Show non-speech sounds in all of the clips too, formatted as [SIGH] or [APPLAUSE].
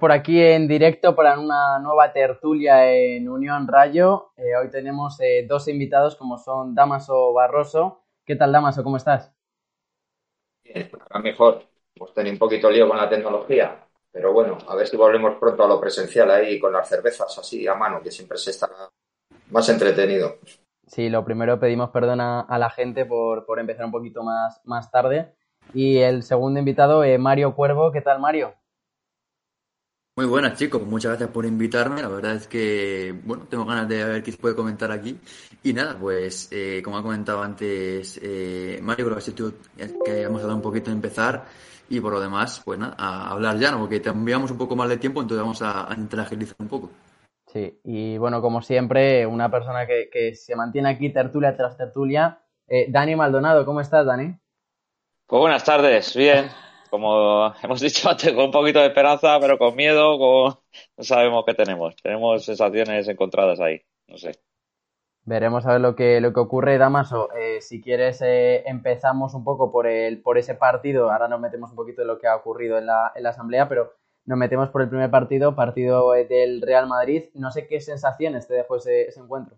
por aquí en directo para una nueva tertulia en Unión Rayo. Eh, hoy tenemos eh, dos invitados como son Damaso Barroso. ¿Qué tal Damaso? ¿Cómo estás? Bien, mejor. Hemos tenido un poquito lío con la tecnología, pero bueno, a ver si volvemos pronto a lo presencial ahí con las cervezas así a mano, que siempre se está más entretenido. Sí, lo primero pedimos perdón a, la gente por, por, empezar un poquito más, más tarde. Y el segundo invitado, eh, Mario Cuervo. ¿Qué tal, Mario? Muy buenas chicos, muchas gracias por invitarme. La verdad es que, bueno, tengo ganas de ver qué se puede comentar aquí. Y nada, pues, eh, como ha comentado antes eh, Mario, creo que, que hemos dado un poquito de empezar. Y por lo demás, pues nada, a hablar ya, ¿no? Porque enviamos un poco más de tiempo, entonces vamos a, a un poco. Sí, y bueno, como siempre, una persona que, que se mantiene aquí tertulia tras tertulia. Eh, Dani Maldonado, ¿cómo estás, Dani? Pues buenas tardes, bien como [LAUGHS] hemos dicho antes, con un poquito de esperanza, pero con miedo, con... no sabemos qué tenemos. Tenemos sensaciones encontradas ahí, no sé. Veremos a ver lo que, lo que ocurre, Damaso. Eh, si quieres, eh, empezamos un poco por, el, por ese partido. Ahora nos metemos un poquito en lo que ha ocurrido en la, en la asamblea, pero nos metemos por el primer partido, partido eh, del Real Madrid. No sé qué sensaciones te dejó ese, ese encuentro.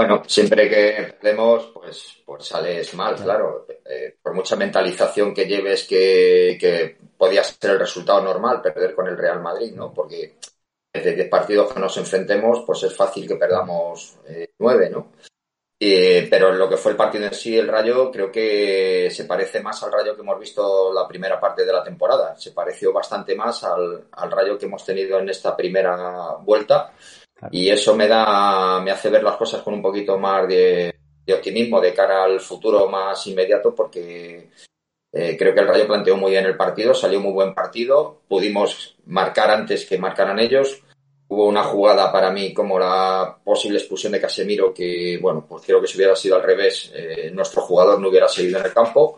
Bueno, siempre que perdemos, pues, pues sales mal, claro. Eh, por mucha mentalización que lleves que, que podía ser el resultado normal perder con el Real Madrid, ¿no? Porque desde 10 partidos que nos enfrentemos, pues es fácil que perdamos eh, 9, ¿no? pero lo que fue el partido en sí, el Rayo, creo que se parece más al Rayo que hemos visto la primera parte de la temporada. Se pareció bastante más al, al Rayo que hemos tenido en esta primera vuelta y eso me da, me hace ver las cosas con un poquito más de, optimismo de cara al futuro más inmediato, porque eh, creo que el Rayo planteó muy bien el partido, salió muy buen partido, pudimos marcar antes que marcaran ellos. Hubo una jugada para mí como la posible expulsión de Casemiro, que bueno, pues creo que si hubiera sido al revés, eh, nuestro jugador no hubiera seguido en el campo.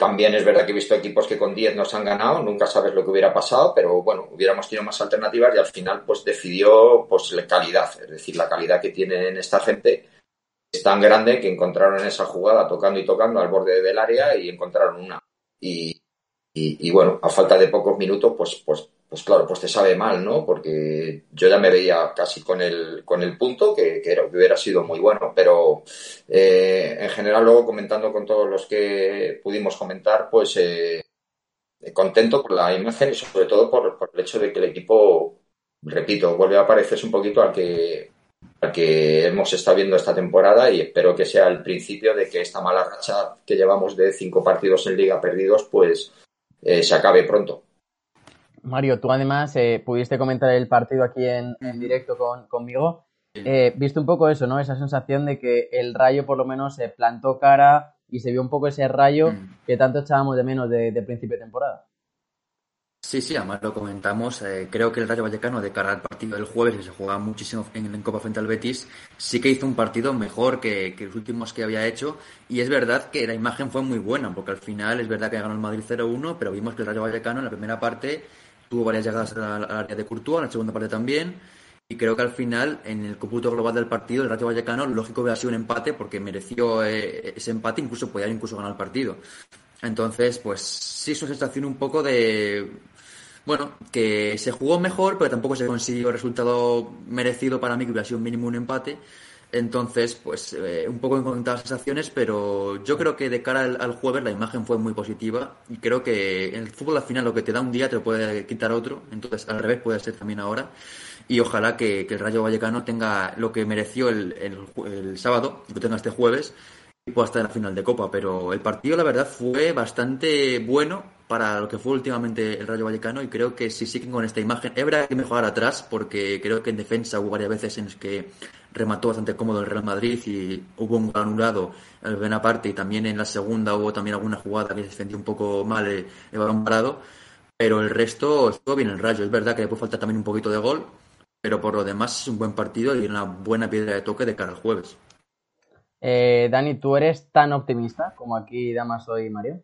También es verdad que he visto equipos que con 10 nos han ganado, nunca sabes lo que hubiera pasado, pero bueno, hubiéramos tenido más alternativas y al final pues decidió pues la calidad, es decir, la calidad que tienen esta gente es tan grande que encontraron esa jugada tocando y tocando al borde del área y encontraron una. Y, bueno, a falta de pocos minutos, pues, pues, pues claro, pues te sabe mal, ¿no? Porque yo ya me veía casi con el, con el punto, que, que, era, que hubiera sido muy bueno, pero eh, en general luego comentando con todos los que pudimos comentar, pues eh, contento por la imagen y sobre todo por, por, el hecho de que el equipo, repito, vuelve a parecerse un poquito al que, al que hemos estado viendo esta temporada y espero que sea el principio de que esta mala racha que llevamos de cinco partidos en liga perdidos, pues eh, se acabe pronto. Mario, tú además eh, pudiste comentar el partido aquí en, directo con, conmigo. Eh, viste un poco eso, ¿no? Esa sensación de que el rayo por lo menos se plantó cara y se vio un poco ese rayo que tanto echábamos de menos de, de principio de temporada. Sí, sí, además lo comentamos. Eh, creo que el Rayo Vallecano, de cara al partido del jueves, que se jugaba muchísimo en, Copa frente al Betis, sí que hizo un partido mejor que, los últimos que había hecho. Y es verdad que la imagen fue muy buena, porque al final es verdad que ganó el Madrid 0-1, pero vimos que el Rayo Vallecano en la primera parte tuvo varias llegadas al, área de Courtois, en la segunda parte también. Y creo que al final, en el cómputo global del partido, el Rayo Vallecano, lógico hubiera sido un empate, porque mereció eh, ese empate, incluso podía incluso ganar el partido. Entonces, pues sí es una sensación un poco de bueno, que se jugó mejor, pero tampoco se consiguió el resultado merecido para mí, que hubiera sido un mínimo un empate. Entonces, pues eh, un poco en las sensaciones, pero yo creo que de cara al, jueves la imagen fue muy positiva y creo que el fútbol al final lo que te da un día te lo puede quitar otro, entonces al revés puede ser también ahora. Y ojalá que, el Rayo Vallecano tenga lo que mereció el, el, sábado y que tenga este jueves estar en la final de Copa, pero el partido la verdad fue bastante bueno para lo que fue últimamente el Rayo Vallecano y creo que si siguen con esta imagen, habrá que mejorar atrás porque creo que en defensa hubo varias veces en las que remató bastante cómodo el Real Madrid y hubo un anulado en la primera parte y también en la segunda hubo también alguna jugada que defendió un poco mal el, balón parado pero el resto estuvo bien el Rayo. Es verdad que le puede faltar también un poquito de gol, pero por lo demás es un buen partido y una buena piedra de toque de cara al jueves. Eh, Dani, ¿tú eres tan optimista como aquí Damaso y Mario?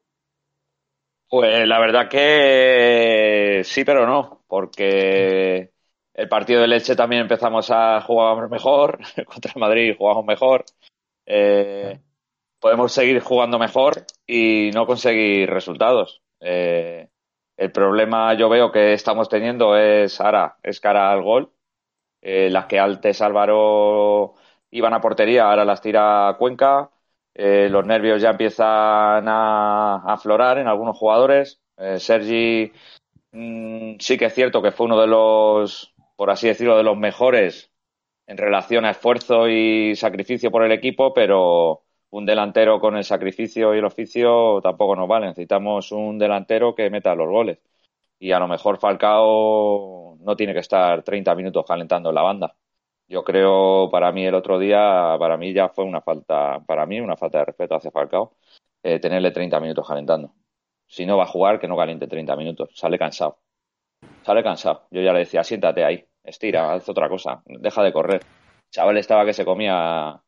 Pues la verdad que sí, pero no, porque el partido de Leche también empezamos a jugar mejor, [LAUGHS] contra Madrid jugamos mejor. Eh, podemos seguir jugando mejor y no conseguir resultados. Eh, el problema yo veo que estamos teniendo es ahora, es cara al gol. Eh, las que antes Álvaro iban a portería, ahora las tira Cuenca. Eh, los nervios ya empiezan a, aflorar en algunos jugadores. Eh, Sergi mm, sí que es cierto que fue uno de los, por así decirlo, de los mejores en relación a esfuerzo y sacrificio por el equipo, pero un delantero con el sacrificio y el oficio tampoco nos vale. Necesitamos un delantero que meta los goles. Y a lo mejor Falcao no tiene que estar 30 minutos calentando la banda. Yo creo, para mí el otro día, para mí ya fue una falta, para mí una falta de respeto hacia Falcao, eh, tenerle 30 minutos calentando. Si no va a jugar, que no caliente 30 minutos. Sale cansado. Sale cansado. Yo ya le decía, siéntate ahí, estira, haz otra cosa, deja de correr. Chaval estaba que se comía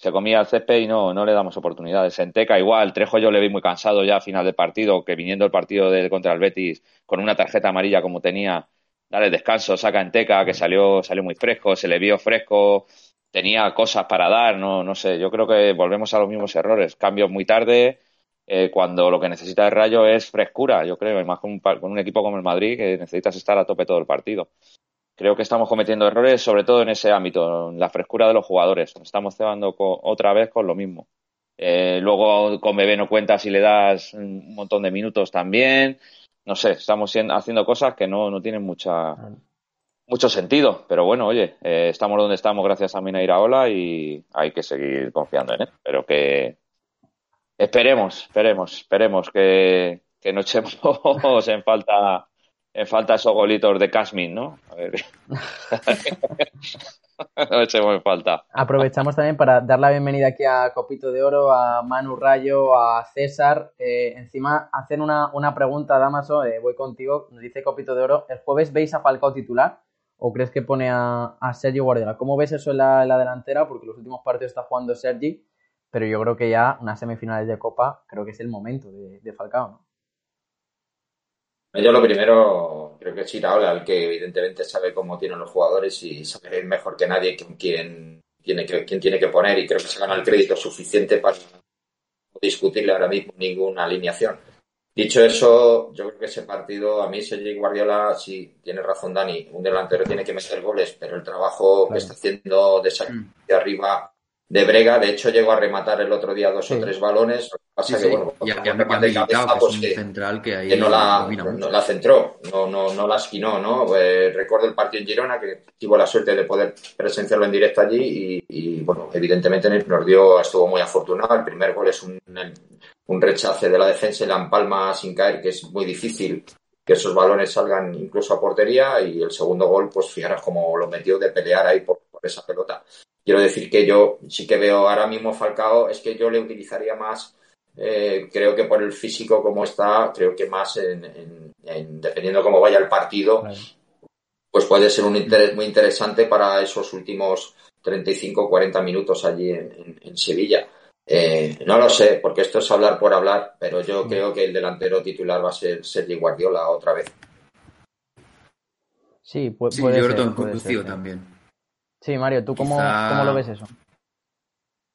se comía el césped y no, no le damos oportunidades. En Teca igual, Trejo yo le vi muy cansado ya a final del partido, que viniendo el partido de, contra el Betis con una tarjeta amarilla como tenía, dale descanso, saca en Teca, que salió, salió muy fresco, se le vio fresco, tenía cosas para dar, no, no sé, yo creo que volvemos a los mismos errores, cambios muy tarde, eh, cuando lo que necesita el Rayo es frescura, yo creo, y más con un, con un equipo como el Madrid que necesitas estar a tope todo el partido creo que estamos cometiendo errores, sobre todo en ese ámbito, en la frescura de los jugadores. Estamos cebando otra vez con lo mismo. Eh, luego con Bebé no cuenta si le das un montón de minutos también. No sé, estamos haciendo cosas que no, no tienen mucha, mucho sentido. Pero bueno, oye, eh, estamos donde estamos gracias a Mina Iraola y hay que seguir confiando en él. Pero que esperemos, esperemos, esperemos que, que no echemos [LAUGHS] en falta en falta esos golitos de Casmin, ¿no? A ver. [LAUGHS] [LAUGHS] no echemos falta. Aprovechamos también para dar la bienvenida aquí a Copito de Oro, a Manu Rayo, a César. Eh, encima, hacen una, una pregunta, Damaso, eh, voy contigo, nos dice Copito de Oro, ¿el jueves veis a Falcao titular o crees que pone a, a Sergio Guardiola? ¿Cómo ves eso en la, la delantera? Porque los últimos partidos está jugando Sergi, pero yo creo que ya unas semifinales de Copa creo que es el momento de, de Falcao, ¿no? Yo lo primero, creo que es Iraola el que evidentemente sabe cómo tienen los jugadores y sabe mejor que nadie quién tiene que, quién tiene que poner y creo que se gana el crédito suficiente para no discutirle ahora mismo ninguna alineación. Dicho eso, yo creo que ese partido, a mí Sergi Guardiola, sí, tiene razón Dani, un delantero tiene que meter goles, pero el trabajo que está haciendo de salir mm. de arriba de Brega. De hecho, llegó a rematar el otro día dos o tres balones. Pasa que, bueno, central que, no, la, no, la, centró, no, no, no la esquinó, ¿no? Eh, recuerdo el partido en Girona, que tuvo la suerte de poder presenciarlo en directo allí y, bueno, evidentemente nos dio, estuvo muy afortunado. El primer gol es un, un rechace de la defensa y la empalma sin caer, que es muy difícil que esos balones salgan incluso a portería y el segundo gol, pues fijaros cómo lo metió de pelear ahí por esa pelota. Quiero decir que yo sí que veo ahora mismo Falcao, es que yo le utilizaría más, eh, creo que por el físico como está, creo que más en, dependiendo cómo vaya el partido, pues puede ser un interés muy interesante para esos últimos 35 40 minutos allí en, Sevilla. Eh, no lo sé, porque esto es hablar por hablar, pero yo creo que el delantero titular va a ser Sergio Guardiola otra vez. Sí, puede, sí, yo creo que también. Sí, Mario, ¿tú cómo, cómo lo ves eso?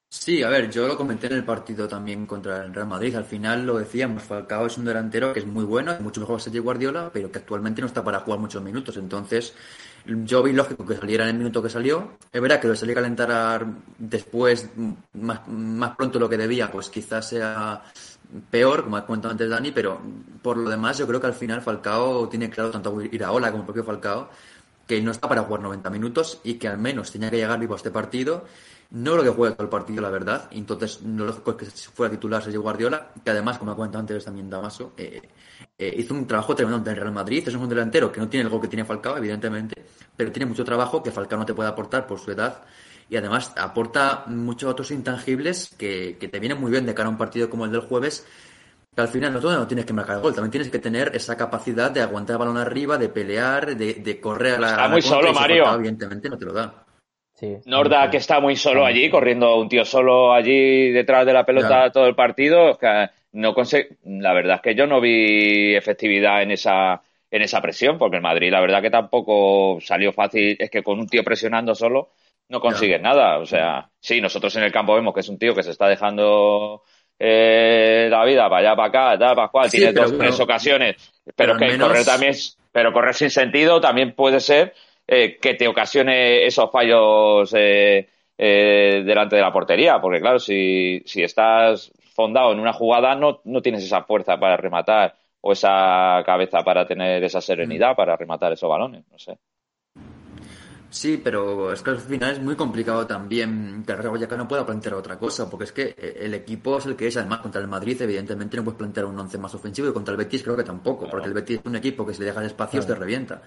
Sí, a ver, yo lo comenté en el partido también contra el Real Madrid. Al final lo decíamos, Falcao es un delantero que es muy bueno, mucho mejor que Sergio Guardiola, pero que actualmente no está para jugar muchos minutos. Entonces, yo vi lógico que saliera en el minuto que salió. Es verdad que lo salí a calentar después, más, más pronto lo que debía, pues quizás sea peor, como ha comentado antes Dani, pero por lo demás yo creo que al final Falcao tiene claro tanto ir a Ola como el propio Falcao que no está para jugar 90 minutos y que al menos tenía que llegar vivo a este partido. No creo que juegue todo el partido, la verdad. Entonces, lo lógico es que fuera titular Sergio Guardiola, que además, como ha comentado antes también Damaso, eh, eh, hizo un trabajo tremendo en Real Madrid. Es un delantero que no tiene el gol que tiene Falcao, evidentemente, pero tiene mucho trabajo que Falcao no te puede aportar por su edad. Y además aporta muchos otros intangibles que, que te vienen muy bien de cara a un partido como el del jueves, al final no todo no tienes que marcar el gol, también tienes que tener esa capacidad de aguantar el balón arriba, de pelear, de, de correr a la. Está muy solo, Mario. evidentemente no te lo da. Sí, Norda, que está muy solo allí, corriendo un tío solo allí detrás de la pelota todo el partido. Que no La verdad es que yo no vi efectividad en esa, en esa presión, porque el Madrid, la verdad que tampoco salió fácil. Es que con un tío presionando solo no consigues nada. O sea, sí, nosotros en el campo vemos que es un tío que se está dejando eh, la vida para allá, para acá, tal, para cual, tiene dos, tres ocasiones, pero, que correr también, pero correr sin sentido también puede ser eh, que te ocasione esos fallos eh, eh, delante de la portería, porque claro, si, si estás fondado en una jugada no, no tienes esa fuerza para rematar o esa cabeza para tener esa serenidad mm. para rematar esos balones, no sé. Sí, pero es que al final es muy complicado también que el Real Vallecano pueda plantear otra cosa, porque es que eh, el equipo es el que es, además contra el Madrid evidentemente no puedes plantear un once más ofensivo y contra el Betis creo que tampoco, porque el Betis es un equipo que si le dejas espacios te revienta.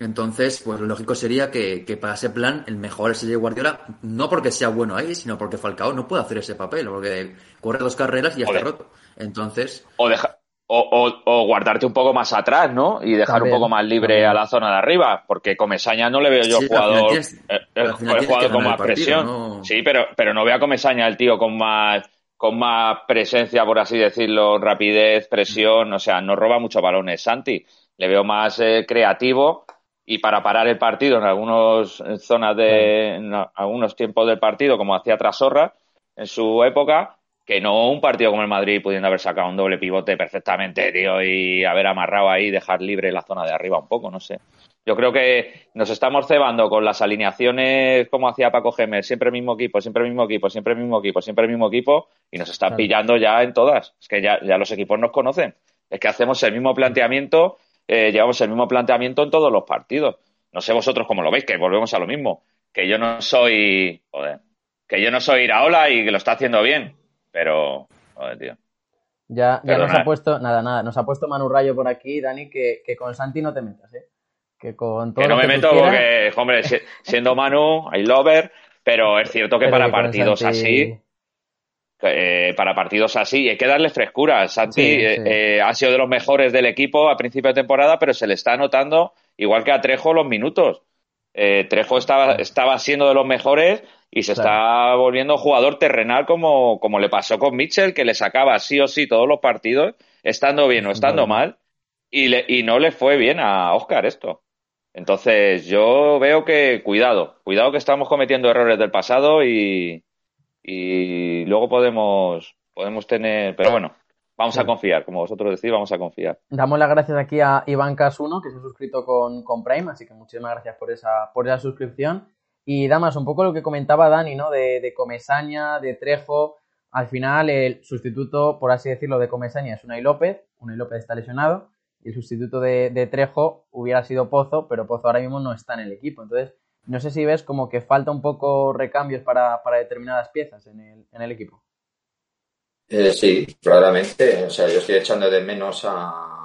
Entonces, pues lo lógico sería que, para ese plan el mejor es el Guardiola, no porque sea bueno ahí, sino porque Falcao no puede hacer ese papel, porque corre dos carreras y ya está roto. Entonces... O deja, o, o, guardarte un poco más atrás, ¿no? Y dejar un poco más libre a la zona de arriba, porque Comesaña no le veo yo jugador, eh, jugador con más presión. Sí, pero, pero no veo a Comesaña el tío con más, con más presencia, por así decirlo, rapidez, presión, o sea, no roba muchos balones. Santi, le veo más eh, creativo y para parar el partido en algunas zonas de, en algunos tiempos del partido, como hacía Trasorra en su época, que no un partido como el Madrid pudiendo haber sacado un doble pivote perfectamente, tío, y haber amarrado ahí, dejar libre la zona de arriba un poco, no sé. Yo creo que nos estamos cebando con las alineaciones como hacía Paco Gemer, siempre el mismo equipo, siempre el mismo equipo, siempre el mismo equipo, siempre el mismo equipo, y nos están pillando ya en todas. Es que ya, ya los equipos nos conocen. Es que hacemos el mismo planteamiento, eh, llevamos el mismo planteamiento en todos los partidos. No sé vosotros cómo lo veis, que volvemos a lo mismo. Que yo no soy, joder, que yo no soy Iraola y que lo está haciendo bien pero, joder, tío. Ya, ya nos ha puesto, nada, nada, nos ha puesto Manu Rayo por aquí, Dani, que, que con Santi no te metas, ¿eh? Que con todo. Que no me meto porque, hombre, siendo Manu, I lover, pero es cierto que para partidos así. Eh, para partidos así hay que darle frescura. Santi eh, eh, ha sido de los mejores del equipo a principio de temporada, pero se le está notando, igual que a Trejo, los minutos. Trejo estaba, estaba siendo de los mejores y se está volviendo jugador terrenal como, como le pasó con Mitchell, que le sacaba sí o sí todos los partidos, estando bien o estando mal, y, le, y no le fue bien a Oscar esto. Entonces yo veo que cuidado, cuidado que estamos cometiendo errores del pasado y, y luego podemos, podemos tener, pero bueno, vamos a confiar, como vosotros decís, vamos a confiar. Damos las gracias aquí a Iván Cas1, que se ha suscrito con, con Prime, así que muchísimas gracias por esa, por esa suscripción. Y Damas, un poco lo que comentaba Dani, ¿no? De, de Comesaña, de Trejo. Al final, el sustituto, por así decirlo, de Comesaña es Unai López. Unai López está lesionado. Y el sustituto de, Trejo hubiera sido Pozo, pero Pozo ahora mismo no está en el equipo. Entonces, no sé si ves como que falta un poco recambios para, determinadas piezas en el, en el equipo. Eh, sí, claramente. O sea, yo estoy echando de menos a,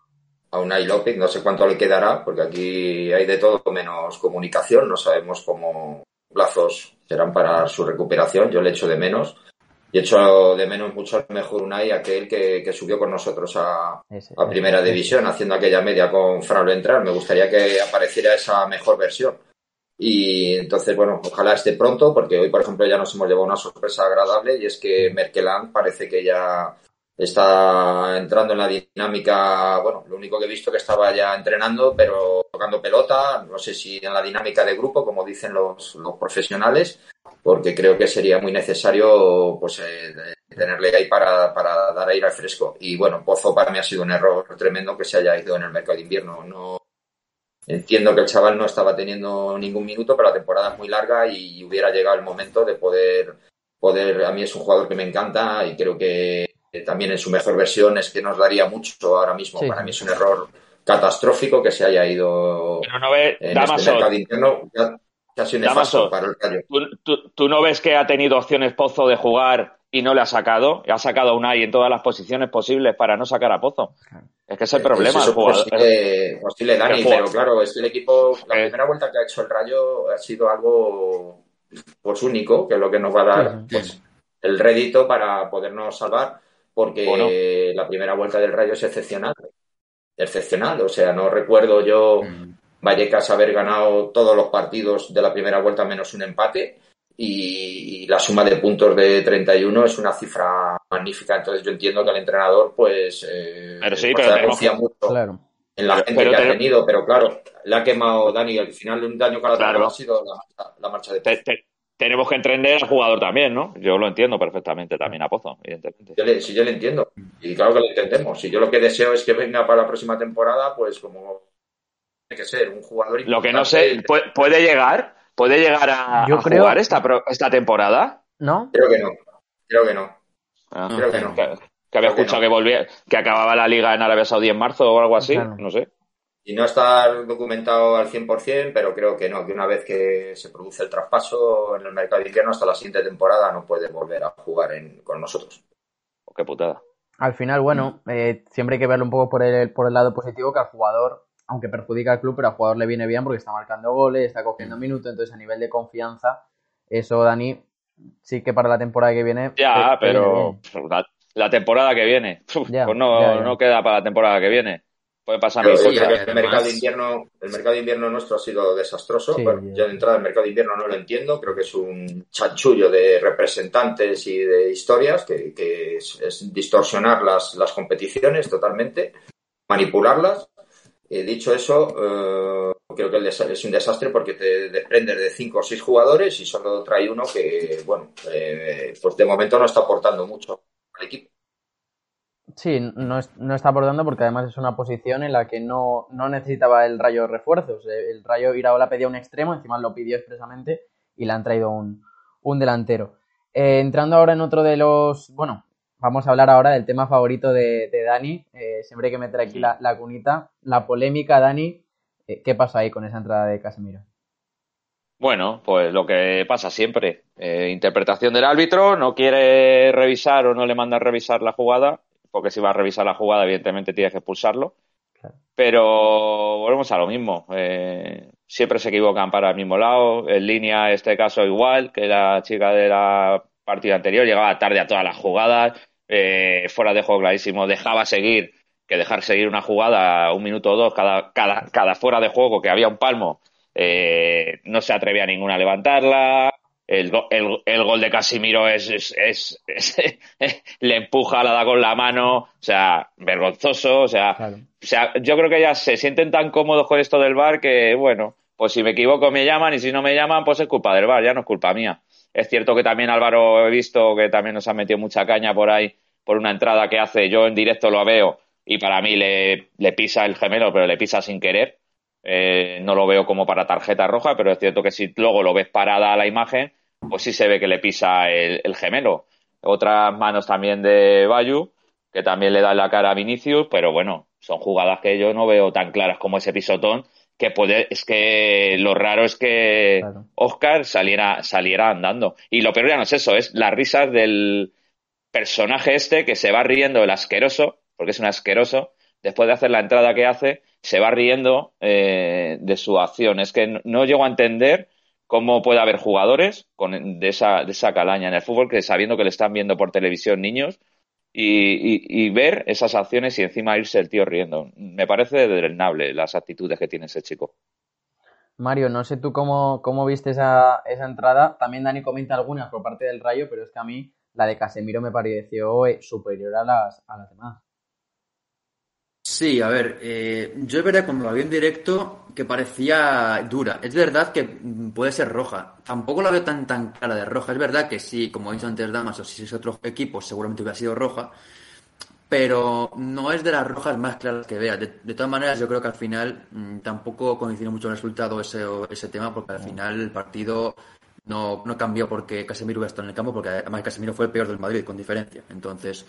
a Unai López. No sé cuánto le quedará, porque aquí hay de todo menos comunicación. No sabemos cómo, plazos serán para su recuperación. Yo le echo de menos. Y echo de menos mucho mejor Unai, aquel que, que subió con nosotros a, a Primera División, haciendo aquella media con Fraulo Entrar. Me gustaría que apareciera esa mejor versión. Y entonces, bueno, ojalá esté pronto, porque hoy, por ejemplo, ya nos hemos llevado una sorpresa agradable y es que Merkeland parece que ya está entrando en la dinámica, bueno, lo único que he visto que estaba ya entrenando, pero tocando pelota, no sé si en la dinámica de grupo, como dicen los, los profesionales, porque creo que sería muy necesario pues eh, tenerle ahí para, para dar aire al fresco. Y bueno, Pozo para mí ha sido un error tremendo que se haya ido en el mercado de invierno. No entiendo que el chaval no estaba teniendo ningún minuto, pero la temporada es muy larga y hubiera llegado el momento de poder poder a mí es un jugador que me encanta y creo que también en su mejor versión es que nos daría mucho ahora mismo. Para mí es un error catastrófico que se haya ido Pero no ve, en este mercado interno casi nefasto para el Rayo. ¿tú, no ves que ha tenido opciones Pozo de jugar y no le ha sacado? Ha sacado a Unai en todas las posiciones posibles para no sacar a Pozo. Es que es el problema. Es posible, posible, Dani, pero claro, es el equipo, la primera vuelta que ha hecho el Rayo ha sido algo pues único, que es lo que nos va a dar pues, el rédito para podernos salvar porque la primera vuelta del Rayo es excepcional. Excepcional, o sea, no recuerdo yo mm. Vallecas haber ganado todos los partidos de la primera vuelta menos un empate y, la suma de puntos de 31 es una cifra magnífica. Entonces yo entiendo que el entrenador pues, eh, pero sí, pero mucho en la gente que ha tenido, pero claro, le ha quemado Dani al final de un daño cada ha sido la, marcha de tenemos que entender al jugador también, ¿no? Yo lo entiendo perfectamente también a Pozo, evidentemente. Yo le, si yo le entiendo, y claro que lo entendemos. Si yo lo que deseo es que venga para la próxima temporada, pues como tiene que ser un jugador Lo que no sé, ¿puede, llegar? ¿Puede llegar a, jugar esta, esta temporada? ¿No? Creo que no. Creo que no. Ah, creo que no. Que, había escuchado que, volvía, que acababa la liga en Arabia Saudí en marzo o algo así, no sé y no está documentado al 100%, pero creo que no, que una vez que se produce el traspaso en el mercado de invierno hasta la siguiente temporada no puede volver a jugar con nosotros. Oh, qué putada. Al final, bueno, eh, siempre hay que verlo un poco por el, por el lado positivo, que al jugador, aunque perjudica al club, pero al jugador le viene bien porque está marcando goles, está cogiendo minutos, entonces a nivel de confianza, eso, Dani, sí que para la temporada que viene... Ya, pero la, temporada que viene, pues no, no queda para la temporada que viene. Puede pasar el, mercado de invierno, el mercado de invierno nuestro ha sido desastroso. yo de entrada el mercado de invierno no lo entiendo. Creo que es un chanchullo de representantes y de historias que, es, distorsionar las, las competiciones totalmente, manipularlas. Eh, dicho eso, eh, creo que es un desastre porque te desprendes de cinco o seis jugadores y solo trae uno que, bueno, eh, pues de momento no está aportando mucho al equipo. Sí, no, está aportando porque además es una posición en la que no, necesitaba el Rayo refuerzos. Eh, el Rayo Iraola pedía un extremo, encima lo pidió expresamente y le han traído un, delantero. Eh, entrando ahora en otro de los. Bueno, vamos a hablar ahora del tema favorito de, Dani. Eh, siempre hay que meter aquí la, la cunita. La polémica, Dani. ¿Qué pasa ahí con esa entrada de Casemiro? Bueno, pues lo que pasa siempre. interpretación del árbitro, no quiere revisar o no le manda a revisar la jugada porque si va a revisar la jugada, evidentemente tienes que expulsarlo. Pero volvemos a lo mismo. Eh, siempre se equivocan para el mismo lado. En línea, este caso, igual que la chica de la partida anterior, llegaba tarde a todas las jugadas, eh, fuera de juego clarísimo, dejaba seguir, que dejar seguir una jugada un minuto o dos cada, cada, cada fuera de juego, que había un palmo, eh, no se atrevía ninguna a levantarla, el, el, gol de Casimiro es, es, [LAUGHS] le empuja, la da con la mano, o sea, vergonzoso, o sea, o sea, yo creo que ya se sienten tan cómodos con esto del bar que, bueno, pues si me equivoco me llaman y si no me llaman, pues es culpa del bar, ya no es culpa mía. Es cierto que también Álvaro he visto que también nos ha metido mucha caña por ahí, por una entrada que hace, yo en directo lo veo y para mí le, pisa el gemelo, pero le pisa sin querer. Eh, no lo veo como para tarjeta roja, pero es cierto que si luego lo ves parada la imagen, pues sí se ve que le pisa el, gemelo. Otras manos también de Bayu, que también le da la cara a Vinicius, pero bueno, son jugadas que yo no veo tan claras como ese pisotón, que puede, es que lo raro es que Oscar saliera, saliera andando. Y lo peor ya no es eso, es las risas del personaje este que se va riendo el asqueroso, porque es un asqueroso, después de hacer la entrada que hace, se va riendo eh, de su acción. Es que no llego a entender cómo puede haber jugadores con, de, esa, de esa calaña en el fútbol que sabiendo que le están viendo por televisión niños y, ver esas acciones y encima irse el tío riendo. Me parece drenable las actitudes que tiene ese chico. Mario, no sé tú cómo, cómo viste esa, esa entrada. También Dani comenta algunas por parte del Rayo, pero es que a mí la de Casemiro me pareció eh, superior a las, a las demás. Sí, a ver, eh, yo es verdad cuando la vi en directo que parecía dura. Es verdad que puede ser roja. Tampoco la veo tan tan clara de roja. Es verdad que sí, como he dicho antes Damas, o si es otro equipo, seguramente hubiera sido roja. Pero no es de las rojas más claras que vea. De, todas maneras, yo creo que al final mm, tampoco coincide mucho el resultado ese, ese tema, porque al final el partido no, no cambió porque Casemiro hubiera estado en el campo, porque además Casemiro fue el peor del Madrid, con diferencia. Entonces,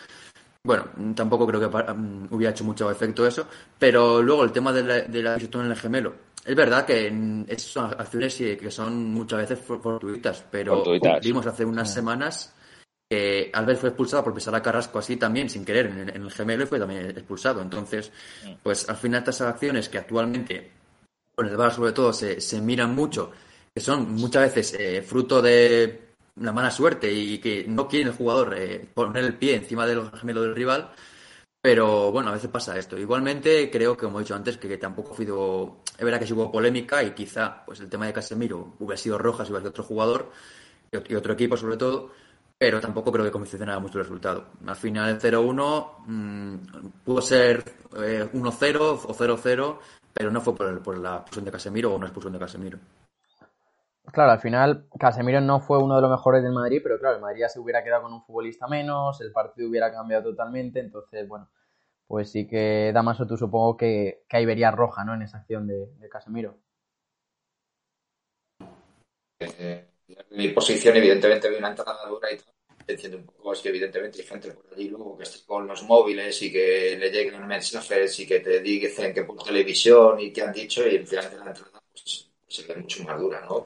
bueno, tampoco creo que mm, hubiera hecho mucho efecto eso, pero luego el tema de la, de la en el gemelo. Es verdad que son acciones que son muchas veces fortuitas, pero vimos hace unas semanas que Alves fue expulsado por pisar a Carrasco así también, sin querer, en, el gemelo y fue también expulsado. Entonces, pues al final estas acciones que actualmente, con el VAR sobre todo, se, se miran mucho, que son muchas veces eh, fruto de la mala suerte y que no quiere el jugador eh, poner el pie encima del gemelo del rival. Pero bueno, a veces pasa esto. Igualmente, creo que, como he dicho antes, que, tampoco ha sido. Es verdad que sí hubo polémica y quizá pues el tema de Casemiro hubiera sido roja si hubiera otro jugador y otro equipo, sobre todo. Pero tampoco creo que condicionara mucho el resultado. Al final, el 0-1 mm, pudo ser 1-0 eh, o 0-0, pero no fue por, por la expulsión de Casemiro o no expulsión de Casemiro. Claro, al final Casemiro no fue uno de los mejores del Madrid, pero claro, el Madrid ya se hubiera quedado con un futbolista menos, el partido hubiera cambiado totalmente, entonces, bueno, pues sí que Damaso tú supongo que, que hay vería roja, ¿no? En esa acción de, Casemiro. Eh, mi posición, evidentemente, vi una entrada dura y todo. Entiendo un poco, es que evidentemente hay gente por allí luego que esté con los móviles y que le lleguen mensajes y que te dicen que por televisión y que han dicho y al final de la entrada pues se ve mucho más dura, ¿no?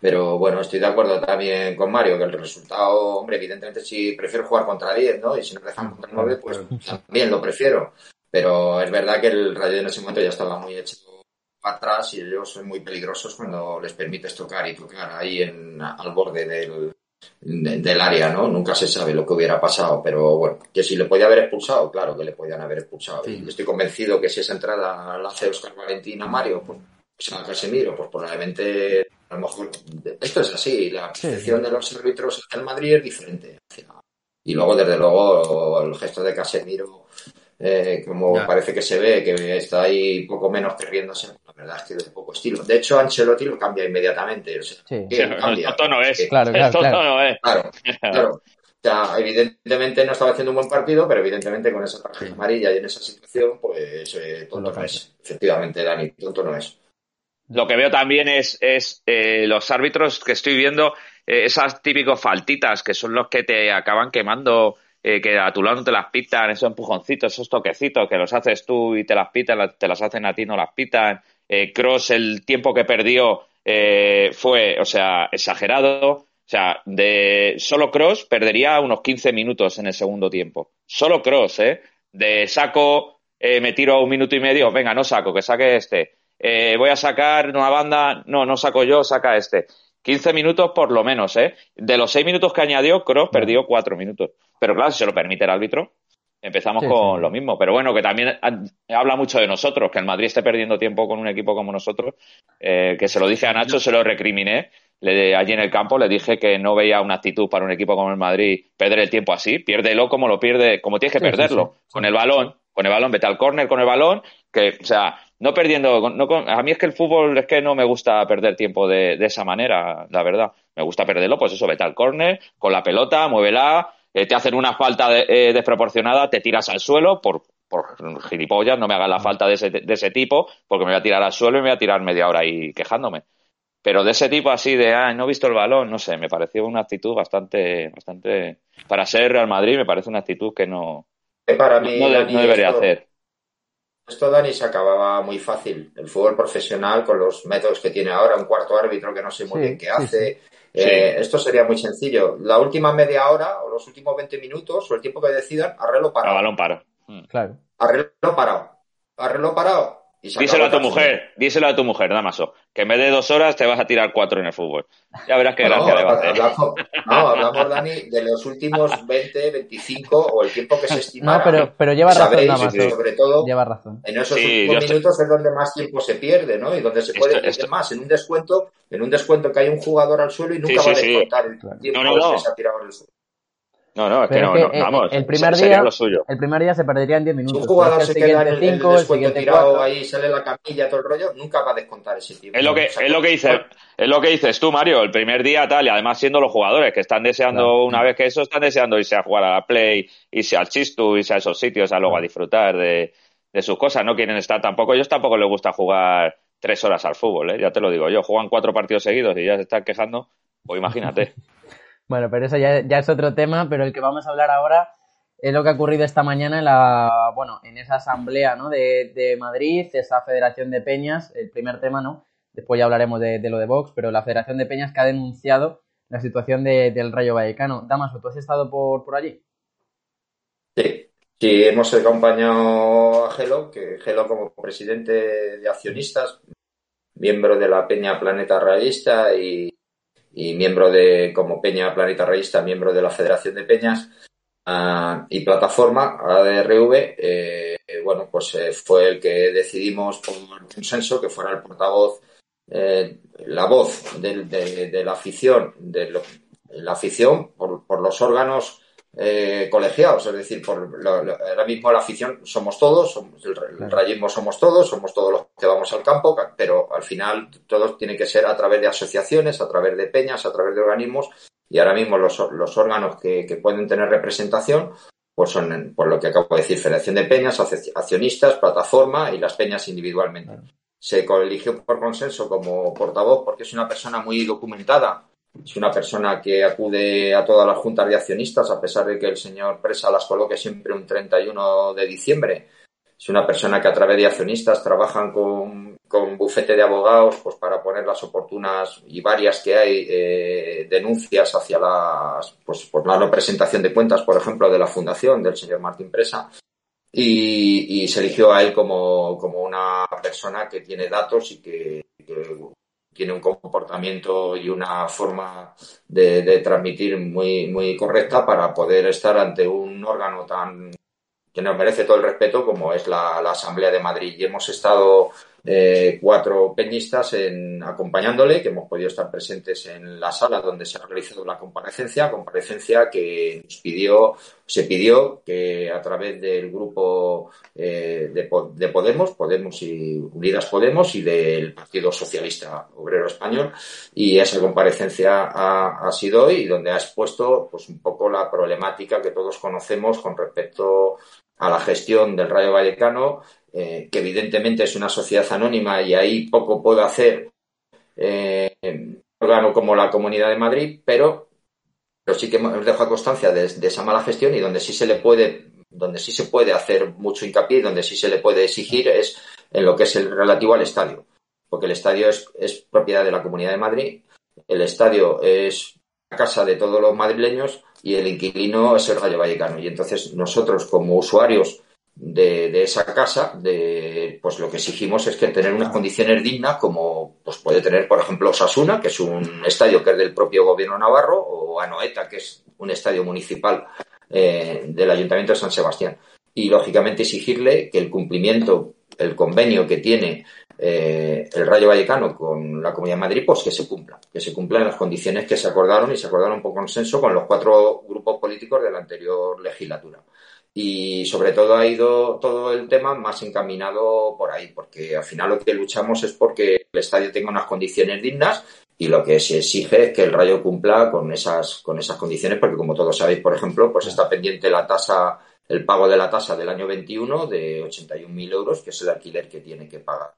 Pero, bueno, estoy de acuerdo también con Mario, que el resultado, hombre, evidentemente si prefiero jugar contra 10, ¿no? Y si no dejan contra 9, pues también lo prefiero. Pero es verdad que el Rayo en ese momento ya estaba muy hecho para atrás y ellos son muy peligrosos cuando les permites tocar y tocar ahí en, al borde del, del área, ¿no? Nunca se sabe lo que hubiera pasado, pero bueno, que si le podía haber expulsado, claro que le podían haber expulsado. Y estoy convencido que si esa entrada la hace Oscar Valentín a Mario, pues sea, Casemiro, pues probablemente, a lo mejor, esto es así, la percepción de los árbitros en Madrid es diferente. Y luego, desde luego, el gesto de Casemiro, eh, como parece que se ve, que está ahí poco menos perdiéndose, la verdad es que es de poco estilo. De hecho, Ancelotti lo cambia inmediatamente. O sea, sí. cambia? Esto no es. Claro, claro, no es. Claro, claro. O sea, evidentemente no estaba haciendo un buen partido, pero evidentemente con esa tarjeta amarilla y en esa situación, pues eh, tonto no es. Efectivamente, Dani, tonto no es. Lo que veo también es, es eh, los árbitros que estoy viendo, eh, esas típicos faltitas que son los que te acaban quemando, eh, que a tu lado no te las pitan, esos empujoncitos, esos toquecitos que los haces tú y te las pitan, te las hacen a ti, no las pitan. Cross, el tiempo que perdió fue, o sea, exagerado. O sea, de solo Cross perdería unos 15 minutos en el segundo tiempo. Solo Cross, ¿eh? De saco, me tiro a un minuto y medio, venga, no saco, que saque este eh, voy a sacar una banda, no, no saco yo, saca este. 15 minutos por lo menos, ¿eh? De los 6 minutos que añadió, Cross perdió 4 minutos. Pero claro, si se lo permite el árbitro, empezamos con lo mismo. Pero bueno, que también habla mucho de nosotros, que el Madrid esté perdiendo tiempo con un equipo como nosotros. Eh, que se lo dije a Nacho, se lo recriminé. Le, allí en el campo le dije que no veía una actitud para un equipo como el Madrid perder el tiempo así. Piérdelo como lo pierde, como tienes que perderlo. Con el balón, con el balón, vete al córner con el balón, que, o sea, no perdiendo. No, a mí es que el fútbol es que no me gusta perder tiempo de, esa manera, la verdad. Me gusta perderlo, pues eso, vete al córner, con la pelota, muévela, eh, te hacen una falta eh, desproporcionada, te tiras al suelo por, por gilipollas, no me hagas la falta de ese, de ese tipo, porque me voy a tirar al suelo y me voy a tirar media hora ahí quejándome. Pero de ese tipo así de, ah, no he visto el balón, no sé, me pareció una actitud bastante, bastante, para ser Real Madrid me parece una actitud que no, para mí, no, debería hacer. Esto, Dani, se acababa muy fácil. El fútbol profesional, con los métodos que tiene ahora, un cuarto árbitro que no sé muy bien qué hace. Eh, esto sería muy sencillo. La última media hora o los últimos 20 minutos o el tiempo que decidan, arreglo parado. A balón paro. Claro. Arreglo parado. Arreglo parado. Díselo a tu mujer, díselo a tu mujer, Damaso, que en vez de dos horas te vas a tirar cuatro en el fútbol. Ya verás qué gracia le va a hacer. no, hablamos, Dani, de los últimos 20, 25 o el tiempo que se estima. No, pero, pero lleva razón, Damaso. Sobre todo, lleva razón. en esos últimos minutos es donde más tiempo se pierde, ¿no? Y donde se puede perder más. En un descuento, en un descuento que hay un jugador al suelo y nunca va a descontar el tiempo que se ha tirado en el suelo. No, no, es que no, vamos. El primer, día, el primer día se perdería en 10 minutos. Un jugador se queda en el, cinco, el descuento tirado ahí, sale la camilla, todo el rollo, nunca va a descontar ese tiempo. Es lo que, es lo que dices, es lo que dices tú, Mario, el primer día tal, y además siendo los jugadores que están deseando, una vez que eso, están deseando irse a jugar a la Play, irse al Chistu, irse a esos sitios, a luego a disfrutar de, de sus cosas, no quieren estar tampoco, ellos tampoco les gusta jugar tres horas al fútbol, ¿eh? ya te lo digo yo, juegan cuatro partidos seguidos y ya se están quejando, pues imagínate. [LAUGHS] Bueno, pero eso ya, es otro tema, pero el que vamos a hablar ahora es lo que ha ocurrido esta mañana en la, bueno, en esa asamblea, ¿no? De, de Madrid, esa Federación de Peñas, el primer tema, ¿no? Después ya hablaremos de, lo de Vox, pero la Federación de Peñas que ha denunciado la situación del Rayo Vallecano. Damaso, ¿tú has estado por, allí? Sí, sí, hemos acompañado a Gelo, que Gelo como presidente de accionistas, miembro de la Peña Planeta Rayista y y miembro de, como Peña Planeta Reyista, miembro de la Federación de Peñas ah, y plataforma ADRV, eh, bueno, pues eh, fue el que decidimos por consenso que fuera el portavoz, eh, la voz de, la afición, de la afición por, por los órganos eh, colegiados, es decir, por ahora mismo la afición somos todos, somos, el, rayismo somos todos, somos todos los que vamos al campo, pero al final todos tiene que ser a través de asociaciones, a través de peñas, a través de organismos y ahora mismo los, los órganos que, que, pueden tener representación pues son, por lo que acabo de decir, Federación de Peñas, accionistas, plataforma y las peñas individualmente. Se eligió por consenso como portavoz porque es una persona muy documentada es una persona que acude a todas las juntas de accionistas, a pesar de que el señor Presa las coloque siempre un 31 de diciembre. Es una persona que a través de accionistas trabajan con, con bufete de abogados pues para poner las oportunas y varias que hay eh, denuncias hacia las pues por la no presentación de cuentas, por ejemplo, de la fundación del señor Martín Presa. Y, se eligió a él como, como, una persona que tiene datos y que tiene un comportamiento y una forma de, transmitir muy, muy correcta para poder estar ante un órgano tan que nos merece todo el respeto como es la, la Asamblea de Madrid. Y hemos estado eh, cuatro peñistas en, acompañándole, que hemos podido estar presentes en la sala donde se ha realizado la comparecencia, comparecencia que nos pidió, se pidió que a través del grupo eh, de, de, Podemos, Podemos y Unidas Podemos y del Partido Socialista Obrero Español, y esa comparecencia ha, ha sido hoy donde ha expuesto pues un poco la problemática que todos conocemos con respecto a la gestión del Rayo Vallecano eh, que evidentemente es una sociedad anónima y ahí poco puede hacer eh, un órgano como la Comunidad de Madrid, pero, pero sí que hemos dejado constancia de, esa mala gestión y donde sí se le puede donde sí se puede hacer mucho hincapié y donde sí se le puede exigir es en lo que es el relativo al estadio. Porque el estadio es, es propiedad de la Comunidad de Madrid, el estadio es la casa de todos los madrileños y el inquilino es el Rayo Vallecano. Y entonces nosotros como usuarios de, esa casa, de, pues lo que exigimos es que tener unas condiciones dignas como pues puede tener, por ejemplo, Osasuna, que es un estadio que es del propio gobierno navarro, o Anoeta, que es un estadio municipal eh, del Ayuntamiento de San Sebastián. Y, lógicamente, exigirle que el cumplimiento, el convenio que tiene eh, el Rayo Vallecano con la Comunidad de Madrid, pues que se cumpla, que se cumplan las condiciones que se acordaron y se acordaron por consenso con los cuatro grupos políticos de la anterior legislatura. Y sobre todo ha ido todo el tema más encaminado por ahí, porque al final lo que luchamos es porque el estadio tenga unas condiciones dignas y lo que se exige es que el Rayo cumpla con esas, con esas condiciones, porque como todos sabéis, por ejemplo, pues está pendiente la tasa, el pago de la tasa del año 21 de 81.000 euros, que es el alquiler que tiene que pagar.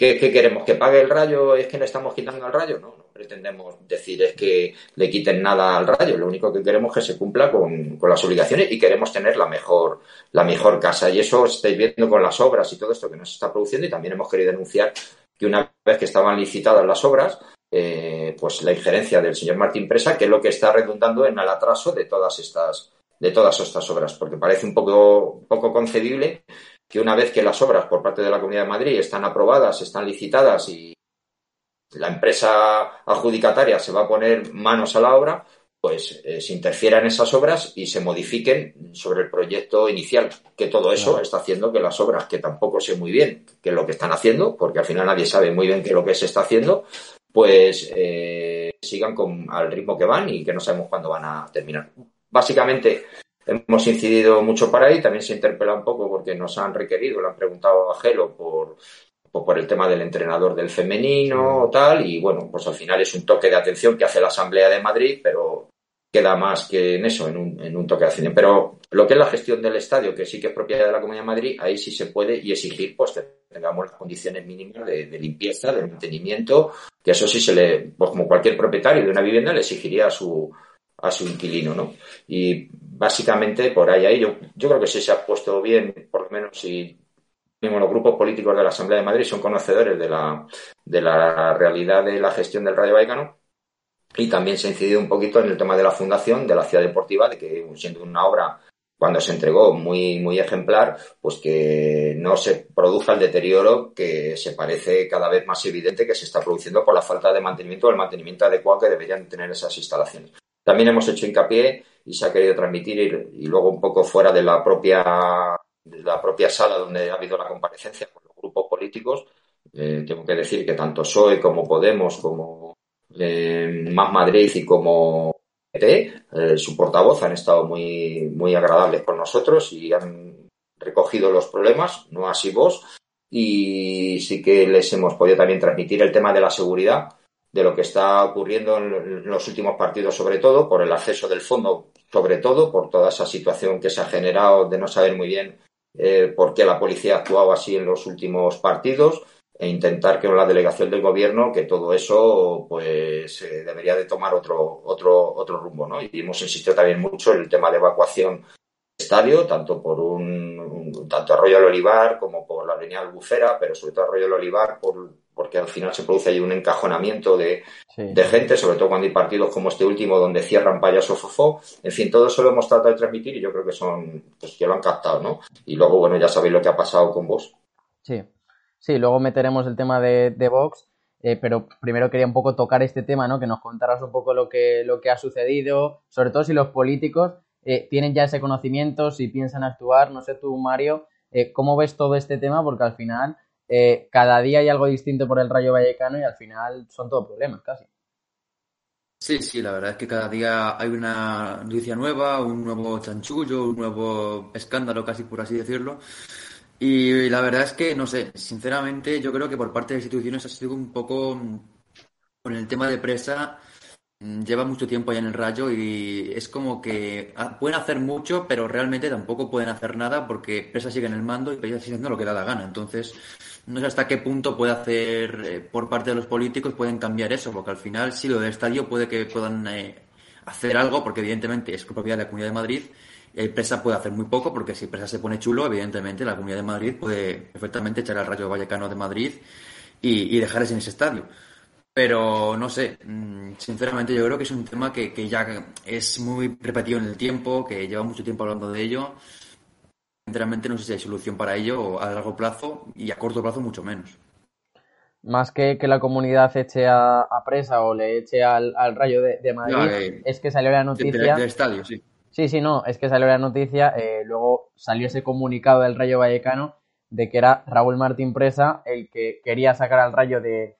¿Qué, queremos? ¿Que pague el rayo? ¿Es que le estamos quitando al rayo? No, no pretendemos decir es que le quiten nada al rayo. Lo único que queremos es que se cumpla con, las obligaciones y queremos tener la mejor, la mejor casa. Y eso estáis viendo con las obras y todo esto que nos está produciendo. Y también hemos querido denunciar que una vez que estaban licitadas las obras, eh, pues la injerencia del señor Martín Presa, que es lo que está redundando en el atraso de todas estas, de todas estas obras, porque parece un poco, poco concebible que una vez que las obras por parte de la Comunidad de Madrid están aprobadas, están licitadas y la empresa adjudicataria se va a poner manos a la obra, pues eh, se interfiera en esas obras y se modifiquen sobre el proyecto inicial, que todo eso está haciendo que las obras, que tampoco sé muy bien qué es lo que están haciendo, porque al final nadie sabe muy bien qué es lo que se está haciendo, pues eh, sigan con, al ritmo que van y que no sabemos cuándo van a terminar. Básicamente, Hemos incidido mucho para ahí, también se interpela un poco porque nos han requerido, le han preguntado a Gelo por, por el tema del entrenador del femenino o tal, y bueno, pues al final es un toque de atención que hace la Asamblea de Madrid, pero queda más que en eso, en un, en un toque de atención. Pero lo que es la gestión del estadio, que sí que es propiedad de la Comunidad de Madrid, ahí sí se puede y exigir pues que tengamos las condiciones mínimas de, de limpieza, de mantenimiento, que eso sí se le, pues como cualquier propietario de una vivienda le exigiría a su, a su inquilino, ¿no? Y básicamente por ahí, ahí yo, yo creo que sí se ha puesto bien, por lo menos si mismo los grupos políticos de la Asamblea de Madrid son conocedores de la, de la realidad de la gestión del Radio Vallecano y también se ha incidido un poquito en el tema de la fundación de la ciudad deportiva, de que siendo una obra cuando se entregó muy, muy ejemplar, pues que no se produzca el deterioro que se parece cada vez más evidente que se está produciendo por la falta de mantenimiento o el mantenimiento adecuado que deberían tener esas instalaciones. También hemos hecho hincapié y se ha querido transmitir y, luego un poco fuera de la propia, la propia sala donde ha habido la comparecencia con los grupos políticos, eh, tengo que decir que tanto PSOE como Podemos, como eh, Más Madrid y como eh, su portavoz han estado muy, muy agradables con nosotros y han recogido los problemas, no así vos, y sí que les hemos podido también transmitir el tema de la seguridad, de lo que está ocurriendo en los últimos partidos, sobre todo, por el acceso del fondo, sobre todo, por toda esa situación que se ha generado de no saber muy bien eh, por qué la policía ha actuado así en los últimos partidos e intentar que con la delegación del gobierno que todo eso pues eh, debería de tomar otro otro otro rumbo no y hemos insistido también mucho en el tema de evacuación estadio tanto por un, tanto Arroyo del Olivar como por la avenida Albufera pero sobre todo Arroyo del Olivar por, porque al final se produce ahí un encajonamiento de, de, gente sobre todo cuando hay partidos como este último donde cierran payaso fofó en fin todo eso lo hemos tratado de transmitir y yo creo que son pues que lo han captado no y luego bueno ya sabéis lo que ha pasado con vos sí Sí, luego meteremos el tema de, de Vox, eh, pero primero quería un poco tocar este tema, ¿no? Que nos contaras un poco lo que, lo que ha sucedido, sobre todo si los políticos eh, tienen ya ese conocimiento, si piensan actuar. No sé tú, Mario, eh, ¿cómo ves todo este tema? Porque al final cada día hay algo distinto por el Rayo Vallecano y al final son todos problemas casi. Sí, sí, la verdad es que cada día hay una noticia nueva, un nuevo chanchullo, un nuevo escándalo, casi por así decirlo. Y la verdad es que, no sé, sinceramente yo creo que por parte de instituciones ha sido un poco mm, con el tema de presa, lleva mucho tiempo ya en el rayo y es como que ah, pueden hacer mucho, pero realmente tampoco pueden hacer nada porque presa sigue en el mando y presa sigue haciendo lo que da la gana. Entonces, no sé hasta qué punto puede hacer eh, por parte de los políticos, pueden cambiar eso, porque al final sí lo del estadio puede que puedan eh, hacer algo, porque evidentemente es propiedad de la Comunidad de Madrid el Presa puede hacer muy poco, porque si Presa se pone chulo, evidentemente la Comunidad de Madrid puede perfectamente echar al Rayo Vallecano de Madrid y, y dejarles en ese estadio. Pero no sé, mm, sinceramente yo creo que es un tema que, que ya es muy repetido en el tiempo, que lleva mucho tiempo hablando de ello. Sinceramente no sé si hay solución para ello a largo plazo y a corto plazo mucho menos. Más que que la comunidad eche a, presa o le eche al, rayo de, Madrid, es que salió la noticia. Del estadio, sí. Sí, sí, no, es que salió la noticia, eh, luego salió ese comunicado del Rayo Vallecano de que era Raúl Martín Presa el que quería sacar al Rayo de...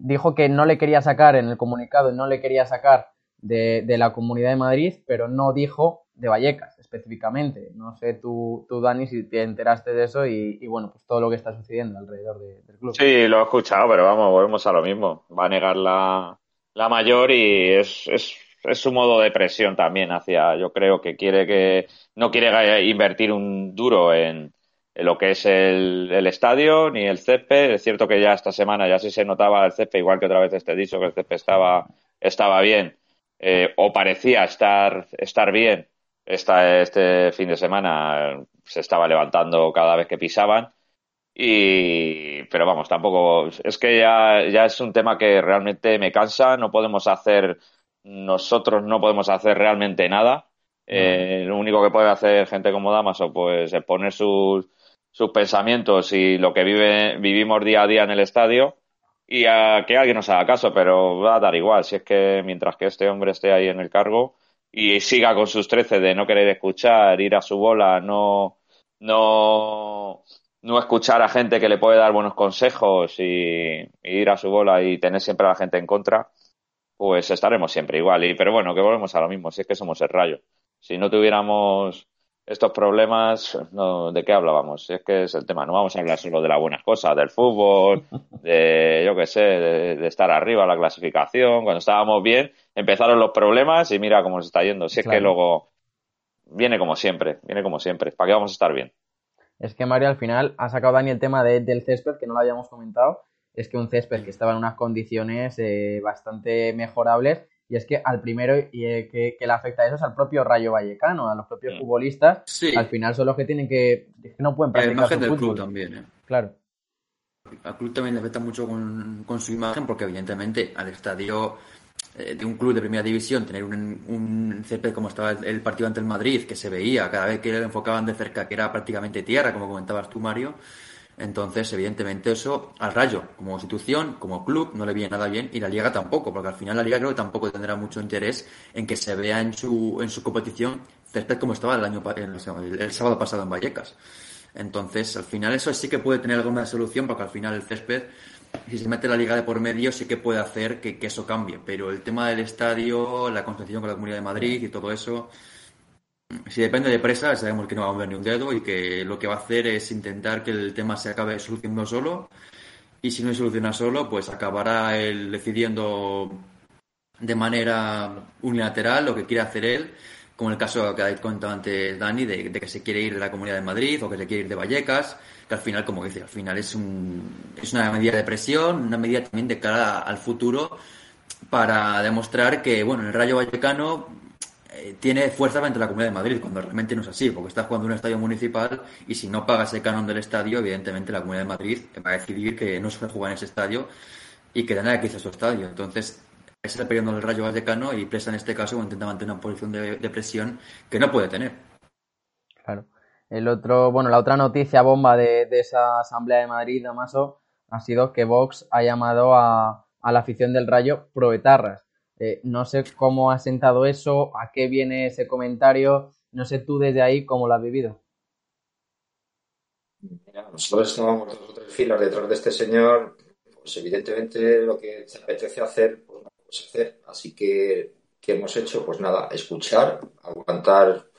Dijo que no le quería sacar en el comunicado, no le quería sacar de, la Comunidad de Madrid, pero no dijo de Vallecas específicamente. No sé tú, tú Dani, si te enteraste de eso y, bueno, pues todo lo que está sucediendo alrededor del club. Sí, lo he escuchado, pero vamos, volvemos a lo mismo. Va a negar la, la mayor y es, es es su modo de presión también hacia, yo creo que quiere que, no quiere invertir un duro en, lo que es el, estadio ni el césped. Es cierto que ya esta semana ya sí se notaba el césped, igual que otra vez te he dicho que el césped estaba, estaba bien, eh, o parecía estar, estar bien. Esta, este fin de semana se estaba levantando cada vez que pisaban. Y, pero vamos, tampoco, es que ya, ya es un tema que realmente me cansa, no podemos hacer nosotros no podemos hacer realmente nada. Eh, lo único que puede hacer gente como Damaso pues es poner sus, sus pensamientos y lo que vive, vivimos día a día en el estadio y a que alguien nos haga caso, pero va a dar igual. Si es que mientras que este hombre esté ahí en el cargo y siga con sus trece de no querer escuchar, ir a su bola, no, no, no escuchar a gente que le puede dar buenos consejos y ir a su bola y tener siempre a la gente en contra, pues estaremos siempre igual. Y, pero bueno, que volvemos a lo mismo, si es que somos el rayo. Si no tuviéramos estos problemas, no, ¿de qué hablábamos? Es que es el tema, no vamos a hablar solo de las buenas cosas, del fútbol, [LAUGHS] de, yo qué sé, de, estar arriba, la clasificación. Cuando estábamos bien, empezaron los problemas y mira cómo se está yendo. Si es que luego viene como siempre, viene como siempre. ¿Para qué vamos a estar bien? Es que Mario al final ha sacado Dani el tema del césped, que no lo habíamos comentado, es que un césped que estaba en unas condiciones eh, bastante mejorables y es que al primero y eh, que, le afecta a eso es al propio Rayo Vallecano, a los propios futbolistas. Al final son los que tienen que. Es que no pueden practicar. La imagen del club también, ¿eh? Claro. Al club también le afecta mucho con, su imagen porque, evidentemente, al estadio eh, de un club de primera división, tener un, un césped como estaba el, partido ante el Madrid, que se veía cada vez que lo enfocaban de cerca, que era prácticamente tierra, como comentabas tú, Mario. Entonces, evidentemente, eso al Rayo, como institución, como club, no le viene nada bien y la Liga tampoco, porque al final la Liga creo que tampoco tendrá mucho interés en que se vea en su, en su competición césped como estaba el, año, el, sábado pasado en Vallecas. Entonces, al final, eso sí que puede tener alguna solución, porque al final el césped si se mete la liga de por medio, sí que puede hacer que, eso cambie. Pero el tema del estadio, la concepción con la Comunidad de Madrid y todo eso, si depende de presa, sabemos que no va a mover ni un dedo y que lo que va a hacer es intentar que el tema se acabe solucionando solo. Y si no se soluciona solo, pues acabará él decidiendo de manera unilateral lo que quiere hacer él como el caso que ha contado antes Dani, de, que se quiere ir de la Comunidad de Madrid o que se quiere ir de Vallecas, que al final, como dice, al final es, un, es una medida de presión, una medida también de cara al futuro para demostrar que, bueno, el Rayo Vallecano eh, tiene fuerza frente a la Comunidad de Madrid, cuando realmente no es así, porque está jugando en un estadio municipal y si no paga ese canon del estadio, evidentemente la Comunidad de Madrid va a decidir que no se puede jugar en ese estadio y que nada que irse a su estadio. Entonces, perdiendo el Rayo Vallecano y Presa en este caso intenta mantener una posición de, presión que no puede tener. Claro. El otro, bueno, la otra noticia bomba de, esa Asamblea de Madrid, Damaso, ha sido que Vox ha llamado a, la afición del Rayo proetarras. Eh, no sé cómo ha sentado eso, a qué viene ese comentario, no sé tú desde ahí cómo lo has vivido. Mira, nosotros estábamos dos o tres filas detrás de este señor, pues evidentemente lo que se apetece hacer pues, hacer. Así que, ¿qué hemos hecho? Pues nada, escuchar, aguantar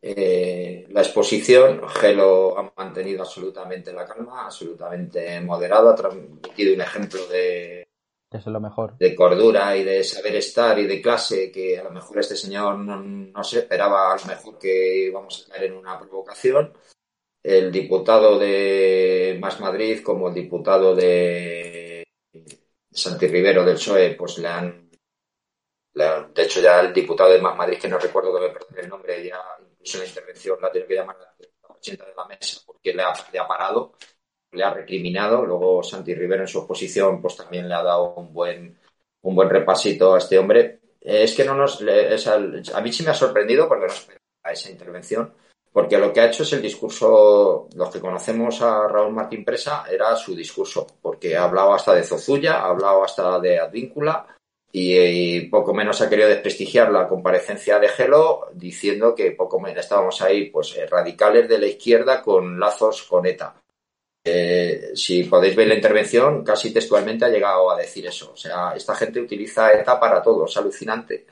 eh, la exposición. Gelo ha mantenido absolutamente la calma, absolutamente moderado, ha transmitido un ejemplo de, lo mejor. De cordura y de saber estar y de clase que a lo mejor este señor no, no se esperaba a lo mejor que íbamos a caer en una provocación. El diputado de Más Madrid como el diputado de Santi Rivero del PSOE, pues le han, de hecho ya el diputado de Más Madrid, que no recuerdo debe perder el nombre, ya incluso en la intervención la tiene que llamar a la presidenta de la mesa porque le ha, le ha parado, le ha recriminado. Luego Santi Rivero en su oposición pues también le ha dado un buen, un buen repasito a este hombre. Es que no nos, a mí sí me ha sorprendido porque no esperaba esa intervención porque lo que ha hecho es el discurso, los que conocemos a Raúl Martín Presa, era su discurso, porque ha hablado hasta de Zozulla, ha hablado hasta de Advíncula y, poco menos ha querido desprestigiar la comparecencia de Gelo diciendo que poco menos estábamos ahí, pues eh, radicales de la izquierda con lazos con ETA. Eh, si podéis ver la intervención, casi textualmente ha llegado a decir eso. O sea, esta gente utiliza ETA para todo, es alucinante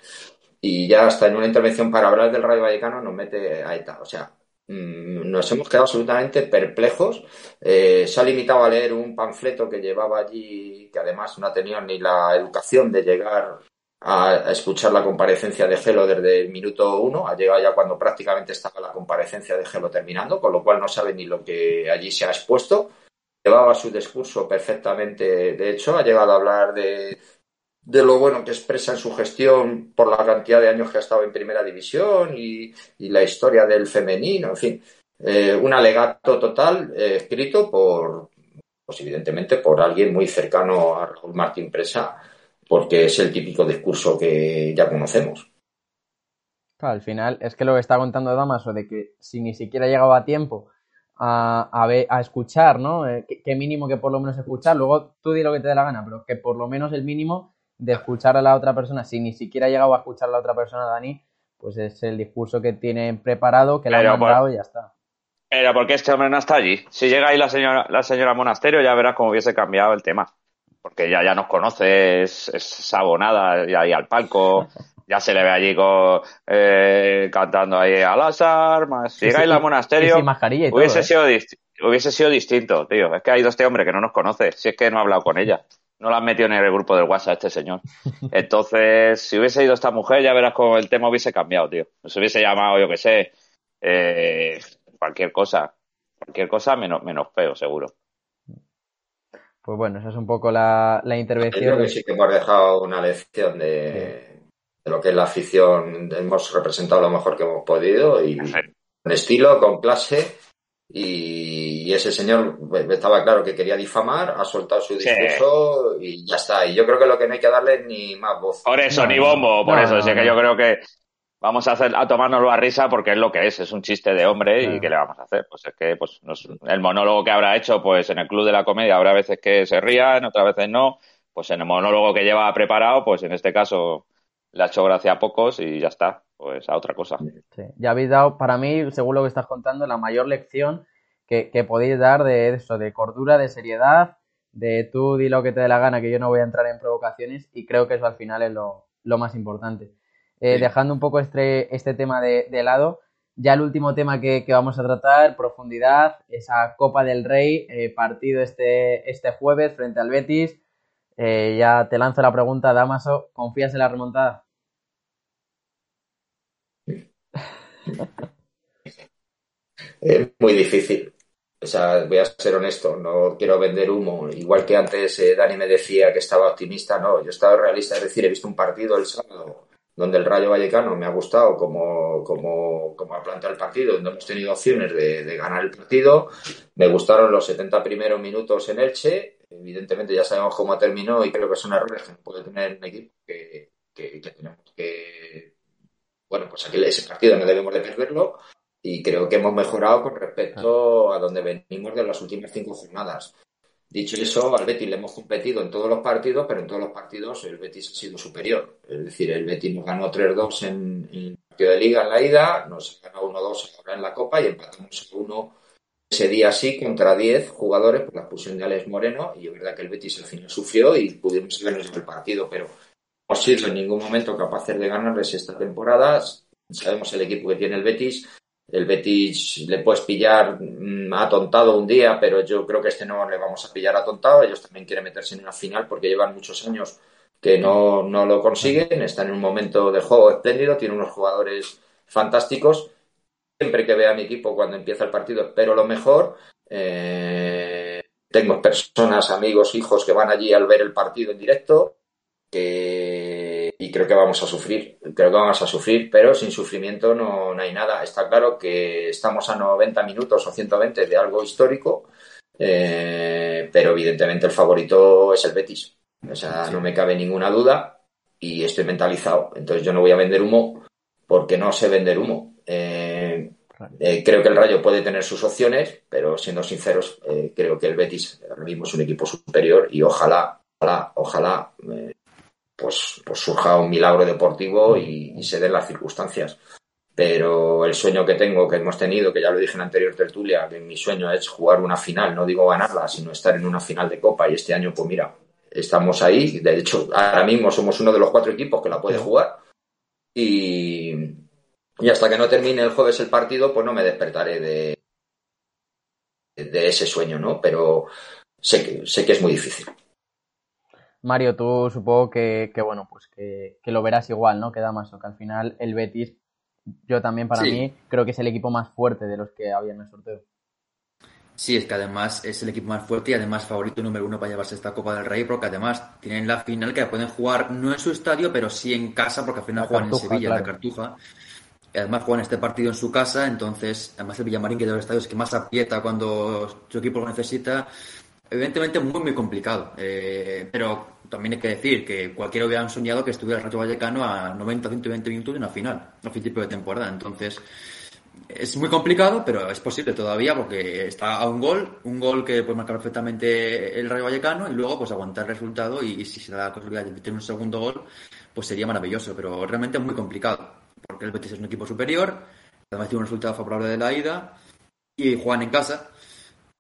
y ya hasta en una intervención para hablar del Rayo Vallecano nos mete a ETA. O sea, mm, nos hemos quedado absolutamente perplejos. Eh, se ha limitado a leer un panfleto que llevaba allí, que además no ha tenido ni la educación de llegar a, escuchar la comparecencia de Gelo desde el minuto uno. Ha llegado ya cuando prácticamente estaba la comparecencia de Gelo terminando, con lo cual no sabe ni lo que allí se ha expuesto. Llevaba su discurso perfectamente, de hecho, ha llegado a hablar de de lo bueno que expresa en su gestión por la cantidad de años que ha estado en primera división y, la historia del femenino, en fin, eh, un alegato total eh, escrito por, pues evidentemente por alguien muy cercano a Raúl Martín Presa, porque es el típico discurso que ya conocemos. al final es que lo que está contando Damaso de que si ni siquiera llegaba a tiempo a, a, escuchar, ¿no? Eh, qué mínimo que por lo menos escuchar, luego tú di lo que te dé la gana, pero que por lo menos el mínimo de escuchar a la otra persona, si ni siquiera ha llegado a escuchar a la otra persona, Dani, pues es el discurso que tiene preparado, que le ha mandado y ya está. Pero porque este hombre no está allí. Si llega ahí la señora, la señora Monasterio, ya verás cómo hubiese cambiado el tema. Porque ya, ya nos conoce, es, es abonada ya ahí al palco, [LAUGHS] ya se le ve allí con, eh, cantando ahí a las armas. Si llega la Monasterio, hubiese, ¿eh? sido hubiese sido distinto, tío. Es que ha ido este hombre que no nos conoce, si es que no ha hablado con ella no la han metido en el grupo del WhatsApp este señor. [LAUGHS] Entonces, si hubiese ido esta mujer, ya verás cómo el tema hubiese cambiado, tío. Se hubiese llamado, yo qué sé, eh, cualquier cosa. Cualquier cosa menos, menos feo, seguro. Pues bueno, esa es un poco la, intervención. Creo que sí que hemos dejado una lección de, lo que es la afición. Hemos representado lo mejor que hemos podido y con estilo, con clase y, ese señor estaba claro que quería difamar, ha soltado su discurso y ya está. Y yo creo que lo que no hay que darle ni más voz. Por eso, ni bombo, por eso. Así que yo creo que vamos a hacer a tomárnoslo a risa porque es lo que es, es un chiste de hombre y ¿qué le vamos a hacer? Pues es que pues el monólogo que habrá hecho pues en el club de la comedia habrá veces que se rían, otras veces no, pues en el monólogo que lleva preparado, pues en este caso le ha hecho gracia a pocos y ya está, pues a otra cosa. Sí. Ya habéis dado, para mí, según lo que estás contando, la mayor lección que, podéis dar de eso, de cordura, de seriedad, de tú di lo que te dé la gana, que yo no voy a entrar en provocaciones y creo que eso al final es lo, más importante. Eh, dejando un poco este, este tema de, lado, ya el último tema que, vamos a tratar, profundidad, esa Copa del Rey, eh, partido este, este jueves frente al Betis. Eh, ya te lanzo la pregunta, Damaso, ¿confías en la remontada? [LAUGHS] Es muy difícil. O sea, voy a ser honesto, no quiero vender humo. Igual que antes eh, Dani me decía que estaba optimista, no, yo he estado realista, es decir, he visto un partido el sábado donde el Rayo Vallecano me ha gustado como, como, como ha planteado el partido, donde hemos tenido opciones de, de, ganar el partido. Me gustaron los 70 primeros minutos en Elche, evidentemente ya sabemos cómo terminó y creo que son errores que no puede tener un equipo que, tenemos que bueno pues aquí ese partido no debemos de perderlo y creo que hemos mejorado con respecto a donde venimos de las últimas cinco jornadas. Dicho eso, al Betis le hemos competido en todos los partidos, pero en todos los partidos el Betis ha sido superior. Es decir, el Betis nos ganó 3-2 en, el partido de liga en la ida, nos ganó 1-2 ahora en la Copa y empatamos a 1 ese día sí contra 10 jugadores por la expulsión de Alex Moreno y es verdad que el Betis al final sufrió y pudimos vernos el partido, pero no hemos sido en ningún momento capaces de ganarles esta temporada. Sabemos el equipo que tiene el Betis. El Betis le puedes pillar mm, atontado un día, pero yo creo que este no le vamos a pillar atontado. Ellos también quieren meterse en una final porque llevan muchos años que no, no lo consiguen. Están en un momento de juego espléndido, tienen unos jugadores fantásticos siempre que vea a mi equipo cuando empieza el partido espero lo mejor. Eh, tengo personas, amigos, hijos que van allí al ver el partido en directo y creo que vamos a sufrir. Creo que vamos a sufrir, pero sin sufrimiento no, hay nada. Está claro que estamos a 90 minutos o 120 de algo histórico, eh, pero evidentemente el favorito es el Betis. O sea, no me cabe ninguna duda y estoy mentalizado. Entonces yo no voy a vender humo porque no sé vender humo. Eh, eh, creo que el Rayo puede tener sus opciones, pero siendo sinceros, creo que el Betis ahora mismo es un equipo superior y ojalá, ojalá, ojalá pues, pues, surja un milagro deportivo y, se den las circunstancias. Pero el sueño que tengo, que hemos tenido, que ya lo dije en la anterior tertulia, que mi sueño es jugar una final, no digo ganarla, sino estar en una final de Copa. Y este año, pues mira, estamos ahí. De hecho, ahora mismo somos uno de los cuatro equipos que la puede jugar. Y, y hasta que no termine el jueves el partido, pues no me despertaré de, de ese sueño, ¿no? Pero sé que, sé que es muy difícil. Mario, tú supongo que, bueno, pues que, lo verás igual, ¿no? Que más que al final el Betis, yo también para mí, creo que es el equipo más fuerte de los que había en el sorteo. Sí, es que además es el equipo más fuerte y además favorito número uno para llevarse esta Copa del Rey, porque además tienen la final que la pueden jugar no en su estadio, pero sí en casa, porque al final juegan en Sevilla, en la Cartuja. Además juegan este partido en su casa, entonces, además el Villamarín, que de los estadios que más aprieta cuando su equipo lo necesita, evidentemente muy, muy complicado. Eh, pero también hay que decir que cualquiera hubiera soñado que estuviera el Rayo Vallecano a 90, 120 minutos de una final, a principio de temporada. Entonces, es muy complicado, pero es posible todavía porque está a un gol, un gol que puede marcar perfectamente el Rayo Vallecano y luego pues aguantar el resultado y, si se da la posibilidad de meter un segundo gol, pues sería maravilloso, pero realmente es muy complicado porque el Betis es un equipo superior, además tiene un resultado favorable de la ida y juegan en casa.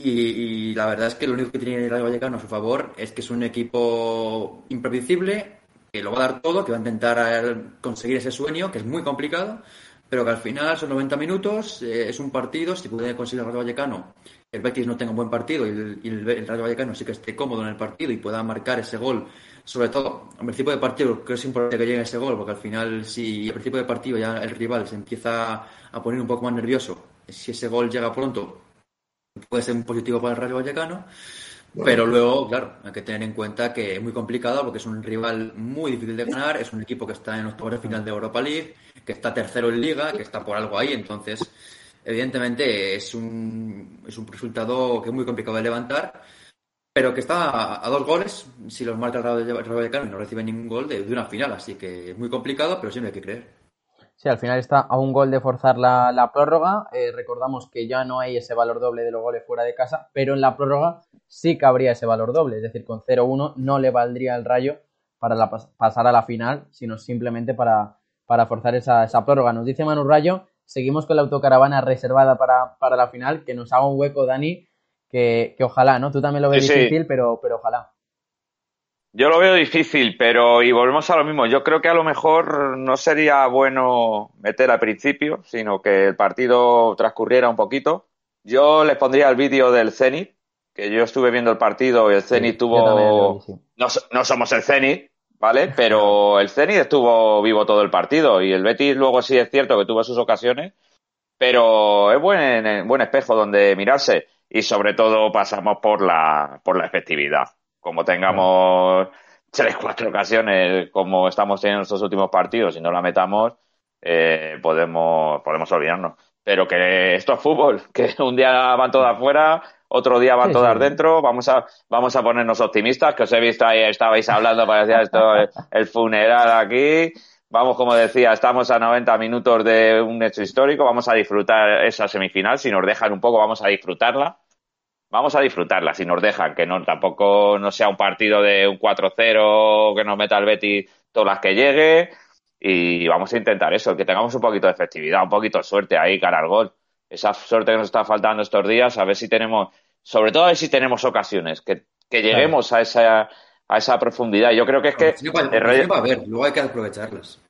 Y, la verdad es que lo único que tiene el Rayo Vallecano a su favor es que es un equipo imprevisible, que lo va a dar todo, que va a intentar conseguir ese sueño, que es muy complicado, pero que al final son 90 minutos, eh, es un partido, si puede conseguir el Rayo Vallecano, el Betis no tenga un buen partido y el, el Rayo Vallecano sí que esté cómodo en el partido y pueda marcar ese gol sobre todo al principio de partido, creo que es importante que llegue ese gol, porque al final, si al principio de partido ya el rival se empieza a poner un poco más nervioso, si ese gol llega pronto, puede ser un positivo para el Rayo Vallecano. Pero luego, claro, hay que tener en cuenta que es muy complicado porque es un rival muy difícil de ganar, es un equipo que está en de final de Europa League, que está tercero en Liga, que está por algo ahí, entonces evidentemente es un, es un resultado que es muy complicado de levantar, pero que está a, dos goles, si los marca el Rayo Vallecano y no recibe ningún gol, de, una final, así que es muy complicado, pero siempre hay que creer. Sí, al final está a un gol de forzar la, prórroga. Eh, recordamos que ya no hay ese valor doble de los goles fuera de casa, pero en la prórroga sí cabría ese valor doble. Es decir, con 0-1 no le valdría el rayo para pasar a la final, sino simplemente para, para forzar esa, esa prórroga. Nos dice Manu Rayo, seguimos con la autocaravana reservada para, para la final, que nos haga un hueco, Dani, que, ojalá, ¿no? Tú también lo ves difícil, Pero, pero ojalá. Yo lo veo difícil, pero y volvemos a lo mismo. Yo creo que a lo mejor no sería bueno meter al principio, sino que el partido transcurriera un poquito. Yo les pondría el vídeo del Zenit, que yo estuve viendo el partido y el Zenit tuvo. no, no, somos el Zenit, ¿vale? [LAUGHS] Pero el Zenit estuvo vivo todo el partido y el Betis luego sí es cierto que tuvo sus ocasiones, pero es buen, buen espejo donde mirarse y sobre todo pasamos por la, por la efectividad. Como tengamos tres, cuatro ocasiones como estamos teniendo en estos últimos partidos y no la metamos, eh, podemos, podemos olvidarnos. Pero que esto es fútbol, [LAUGHS] que un día van todas afuera, otro día van todas dentro, vamos a, vamos a ponernos optimistas, que os he visto ahí, estabais hablando, parecía esto [LAUGHS] el funeral aquí, Vamos, como decía, estamos a 90 minutos de un hecho histórico, vamos a disfrutar esa semifinal, si nos dejan un poco vamos a disfrutarla. Vamos a disfrutarla, si nos dejan, que no tampoco no sea un partido de un 4-0 que nos meta el Betis todas las que llegue y vamos a intentar eso, que tengamos un poquito de efectividad, un poquito de suerte ahí cara al gol. Esa suerte que nos está faltando estos días, a ver si tenemos, sobre todo a ver si tenemos ocasiones, que, que lleguemos a esa a esa profundidad. Yo creo que es que... a ver, luego hay que aprovecharlas.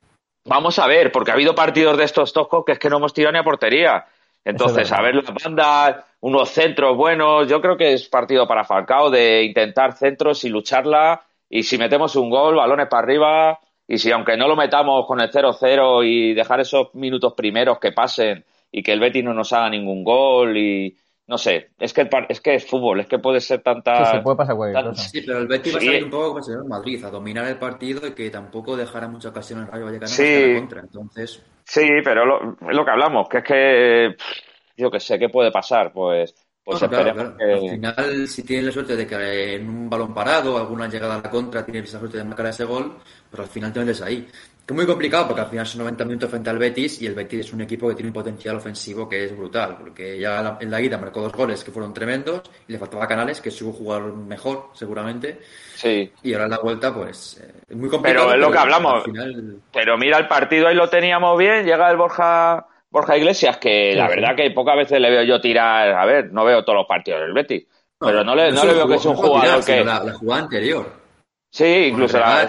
Vamos a ver, porque ha habido partidos de estos toscos que es que no hemos tirado ni a portería. Entonces, a ver las bandas, unos centros buenos, yo creo que es partido para Falcao de intentar centros y lucharla. Y si metemos un gol, balones para arriba. Y si aunque no lo metamos con el 0-0 y dejar esos minutos primeros que pasen y que el Betis no nos haga ningún gol y, no sé, es que, es que es fútbol, es que puede ser tanta... Sí, se puede pasar cualquier cosa. Sí, pero el Betis va a salir un poco como el señor Madrid, a dominar el partido y que tampoco dejara mucha ocasión en Rayo Vallecano sí, contra, entonces... Sí, pero lo, es lo que hablamos, que es que yo que sé, ¿qué puede pasar? Pues, pues esperemos Que... Al final, si tienes la suerte de que en un balón parado, alguna llegada a la contra, tienes esa suerte de marcar ese gol, pues al final te metes ahí. Es muy complicado porque al final son 90 minutos frente al Betis y el Betis es un equipo que tiene un potencial ofensivo que es brutal, porque ya en la ida marcó dos goles que fueron tremendos y le faltaba Canales, que es un jugador mejor seguramente. Sí. Y ahora en la vuelta, pues eh, es muy complicado. Pero es lo que hablamos. Pero mira el partido, ahí lo teníamos bien, llega el Borja Borja Iglesias, que la verdad que pocas veces le veo yo tirar, a ver, no veo todos los partidos del Betis, pero no le, no le veo que es un jugador que... La, la, jugada anterior. Sí, incluso la...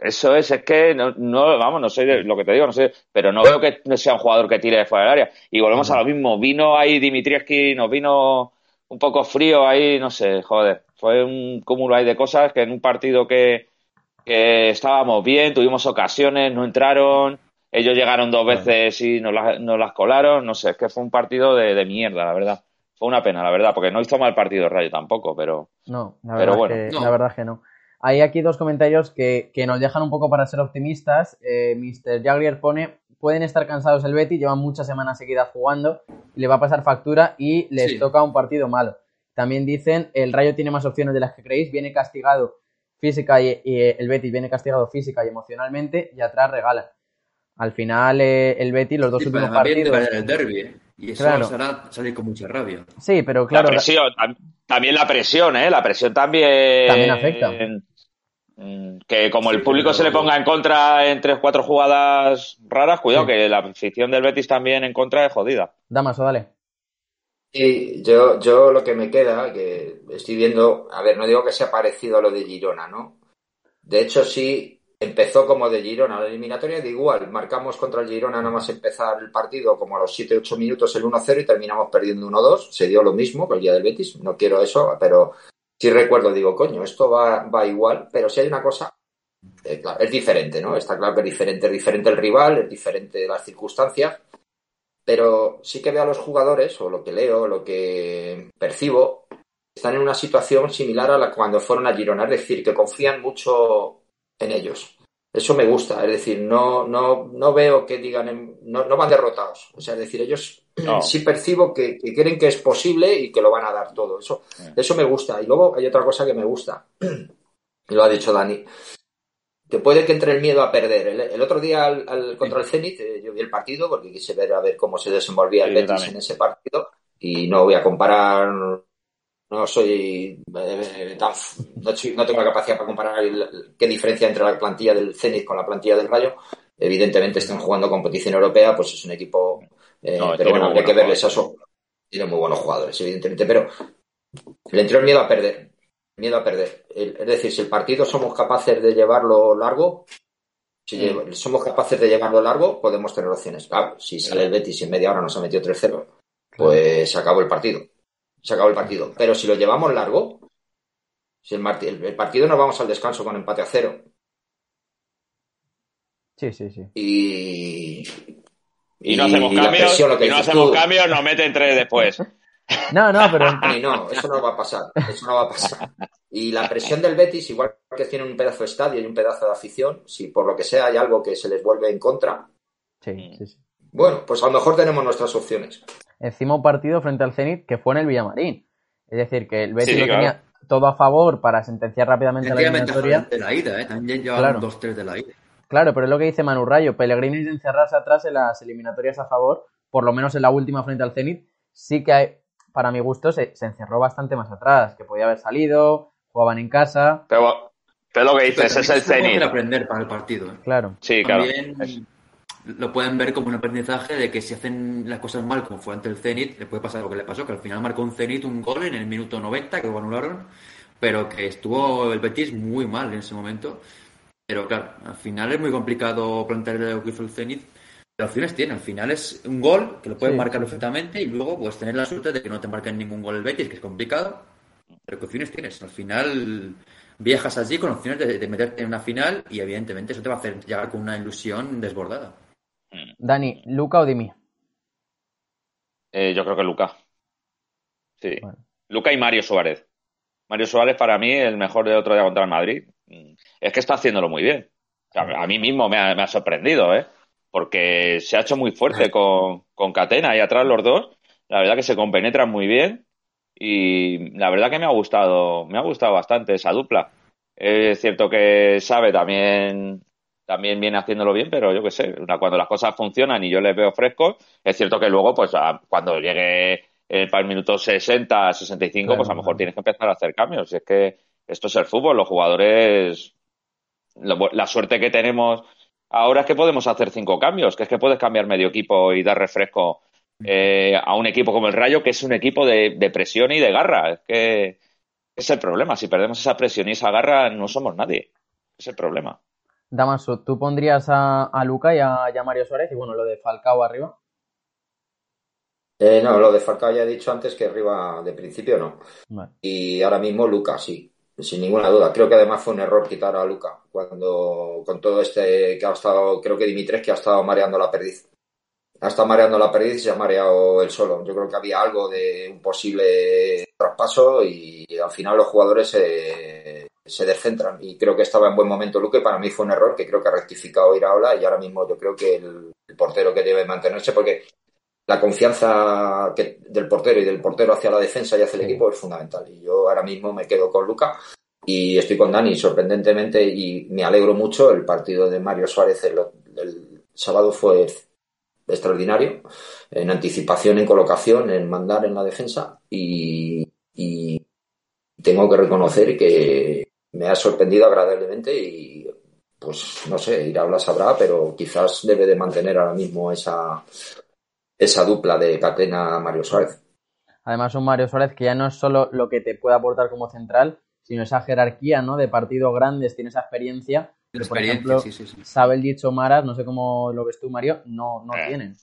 Eso es, es que no, no, vamos, no sé lo que te digo, no sé, pero no veo que sea un jugador que tire de fuera del área. Y volvemos a lo mismo, vino ahí Dimitrievski, nos vino un poco frío ahí, no sé, joder, fue un cúmulo ahí de cosas que en un partido que, que estábamos bien, tuvimos ocasiones, no entraron, ellos llegaron dos veces y nos las, las colaron, no sé, es que fue un partido de, de mierda, la verdad. Fue una pena, la verdad, porque no hizo mal partido Rayo tampoco, pero, no, la verdad pero bueno. La verdad es que no. Hay aquí dos comentarios que, nos dejan un poco para ser optimistas. Eh, Mr. Jagger pone, pueden estar cansados el Betty, llevan muchas semanas seguidas jugando, le va a pasar factura y les toca un partido malo. También dicen, el Rayo tiene más opciones de las que creéis, viene castigado física y, el Betty viene castigado física y emocionalmente y atrás regala. Al final eh, el Betty los dos últimos partidos... el derby, ¿eh? Y eso hará salir con mucha rabia. Sí, pero claro... La presión, también la presión, ¿eh? La presión también... También afecta. Mm, que como el público se le ponga en contra en tres, cuatro jugadas raras, cuidado, que la afición del Betis también en contra es jodida. Damaso, dale. Sí, yo, yo lo que me queda, que estoy viendo, a ver, no digo que sea parecido a lo de Girona, ¿no? De hecho, sí, empezó como de Girona la eliminatoria, de igual, marcamos contra el Girona nada más empezar el partido como a los 7-8 minutos el 1-0 y terminamos perdiendo 1-2, se dio lo mismo que el día del Betis, no quiero eso, pero si recuerdo, digo, coño, esto va, va igual, pero si hay una cosa, eh, es diferente, ¿no? Está claro que es diferente, es diferente el rival, es diferente las circunstancias, pero sí que veo a los jugadores, o lo que leo, lo que percibo, están en una situación similar a la cuando fueron a Girona, es decir, que confían mucho en ellos. Eso me gusta, es decir, no, no, no veo que digan, no, no van derrotados. O sea, es decir, ellos [CLEARS THROAT] sí percibo que, creen que es posible y que lo van a dar todo. Eso, eso me gusta. Y luego hay otra cosa que me gusta, y [CLEARS THROAT] lo ha dicho Dani, que puede que entre el miedo a perder. El, otro día al, contra el Zenit, eh, yo vi el partido porque quise ver a ver cómo se desenvolvía el Betis en ese partido y no voy a comparar no soy, eh, no, tengo la capacidad para comparar qué diferencia entre la plantilla del Zenit con la plantilla del Rayo. Evidentemente están jugando competición europea, pues es un equipo, eh, pero bueno, hay que verles eso. Tiene muy buenos jugadores, evidentemente, pero le entró el miedo a perder. Miedo a perder. es decir, si el partido somos capaces de llevarlo largo, si somos capaces de llevarlo largo, podemos tener opciones. Claro, si sale el Betis y en media hora nos ha metido 3-0, pues se acabó el partido se acabó el partido. Pero si lo llevamos largo, si el, el, partido nos vamos al descanso con empate a cero. Sí, sí, sí. Y. Y, no hacemos cambios, y no hacemos cambios, nos meten tres después. [LAUGHS] No, no, pero. [LAUGHS] no, eso no va a pasar. Eso no va a pasar. Y la presión del Betis, igual que tiene un pedazo de estadio y un pedazo de afición, si por lo que sea hay algo que se les vuelve en contra. Sí, sí, sí. Bueno, pues a lo mejor tenemos nuestras opciones encima un partido frente al Zenit que fue en el Villamarín. Es decir, que el Betis lo tenía todo a favor para sentenciar rápidamente la eliminatoria. De la ida, ¿eh? También llevaban dos, tres de la ida. Claro, pero es lo que dice Manu Rayo. Pellegrini de encerrarse atrás en las eliminatorias a favor, por lo menos en la última frente al Zenit, sí que hay, para mi gusto se, encerró bastante más atrás, que podía haber salido, jugaban en casa. Pero, pero lo que dices es el Zenit. aprender para el partido. ¿eh? Claro. Sí, claro lo pueden ver como un aprendizaje de que si hacen las cosas mal, como fue ante el Zenit, le puede pasar lo que le pasó, que al final marcó un Zenit un gol en el minuto 90, que lo anularon, pero que estuvo el Betis muy mal en ese momento. Pero claro, al final es muy complicado plantear lo que hizo el Zenit. Pero opciones tiene, al final es un gol que lo pueden marcar perfectamente y luego pues tener la suerte de que no te marquen ningún gol el Betis, que es complicado. Pero ¿qué opciones tienes? Al final viajas allí con opciones de, de meterte en una final y evidentemente eso te va a hacer llegar con una ilusión desbordada. Dani, ¿Luca o Dimi? Eh, yo creo que Luca. Sí. Luca y Mario Suárez. Mario Suárez para mí el mejor de otro día contra el Madrid. Mm. Es que está haciéndolo muy bien. a mí mismo me ha, sorprendido, ¿eh? Porque se ha hecho muy fuerte [LAUGHS] con, con Catena y atrás los dos. La verdad que se compenetran muy bien. Y la verdad que me ha gustado, me ha gustado bastante esa dupla. Es cierto que sabe también también viene haciéndolo bien, pero yo qué sé, cuando las cosas funcionan y yo les veo frescos, es cierto que luego, pues cuando llegue el, para el minuto 60, 65, pues a lo mejor tienes que empezar a hacer cambios. Y es que esto es el fútbol, los jugadores, la suerte que tenemos ahora es que podemos hacer cinco cambios, que es que puedes cambiar medio equipo y dar refresco eh, a un equipo como el Rayo, que es un equipo de, de, presión y de garra. Es que es el problema. Si perdemos esa presión y esa garra, no somos nadie. Es el problema. Damaso, ¿tú pondrías a, Luca y a, Mario Suárez? Y bueno, lo de Falcao arriba. Eh, no, lo de Falcao ya he dicho antes que arriba de principio no. Y ahora mismo Luca, sí, sin ninguna duda. Creo que además fue un error quitar a Luca cuando con todo este que ha estado, creo que Dimitres que ha estado mareando la perdiz. Ha estado mareando la perdiz y se ha mareado él solo. Yo creo que había algo de un posible traspaso y al final los jugadores se, se descentran. Y creo que estaba en buen momento Luque, para mí fue un error que creo que ha rectificado Iraola y ahora mismo yo creo que el, portero que debe mantenerse porque la confianza que, del portero y del portero hacia la defensa y hacia el equipo es fundamental. Y yo ahora mismo me quedo con Luca y estoy con Dani sorprendentemente y me alegro mucho. El partido de Mario Suárez el, sábado fue extraordinario en anticipación, en colocación, en mandar en la defensa y tengo que reconocer que, me ha sorprendido agradablemente y pues no sé, Iraola sabrá, pero quizás debe de mantener ahora mismo esa, esa dupla de Catena Mario Suárez. Además un Mario Suárez que ya no es solo lo que te puede aportar como central, sino esa jerarquía, ¿no? De partidos grandes, tiene esa experiencia. por ejemplo, sí, sí, sabe el dicho Maras, no sé cómo lo ves tú, Mario, no, no eh. tienen.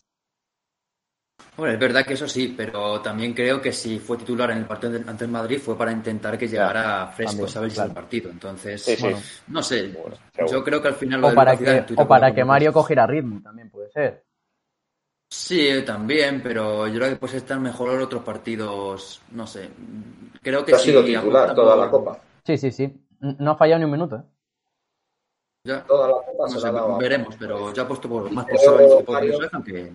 Bueno, es verdad que eso sí, pero también creo que si fue titular en el partido ante el Madrid fue para intentar que llegara fresco, ¿sabes? el partido. Entonces, no sé. yo creo que al final. o para que, o para que Mario cogiera ritmo, también puede ser. Sí, también, pero yo creo que puede estar mejor en otros partidos. No sé. Creo que ha sido titular toda la copa. Sí, sí, sí. No ha fallado ni un minuto. ¿eh? Ya. Toda la copa No se sé, la ha veremos, pero yo apuesto por, más por que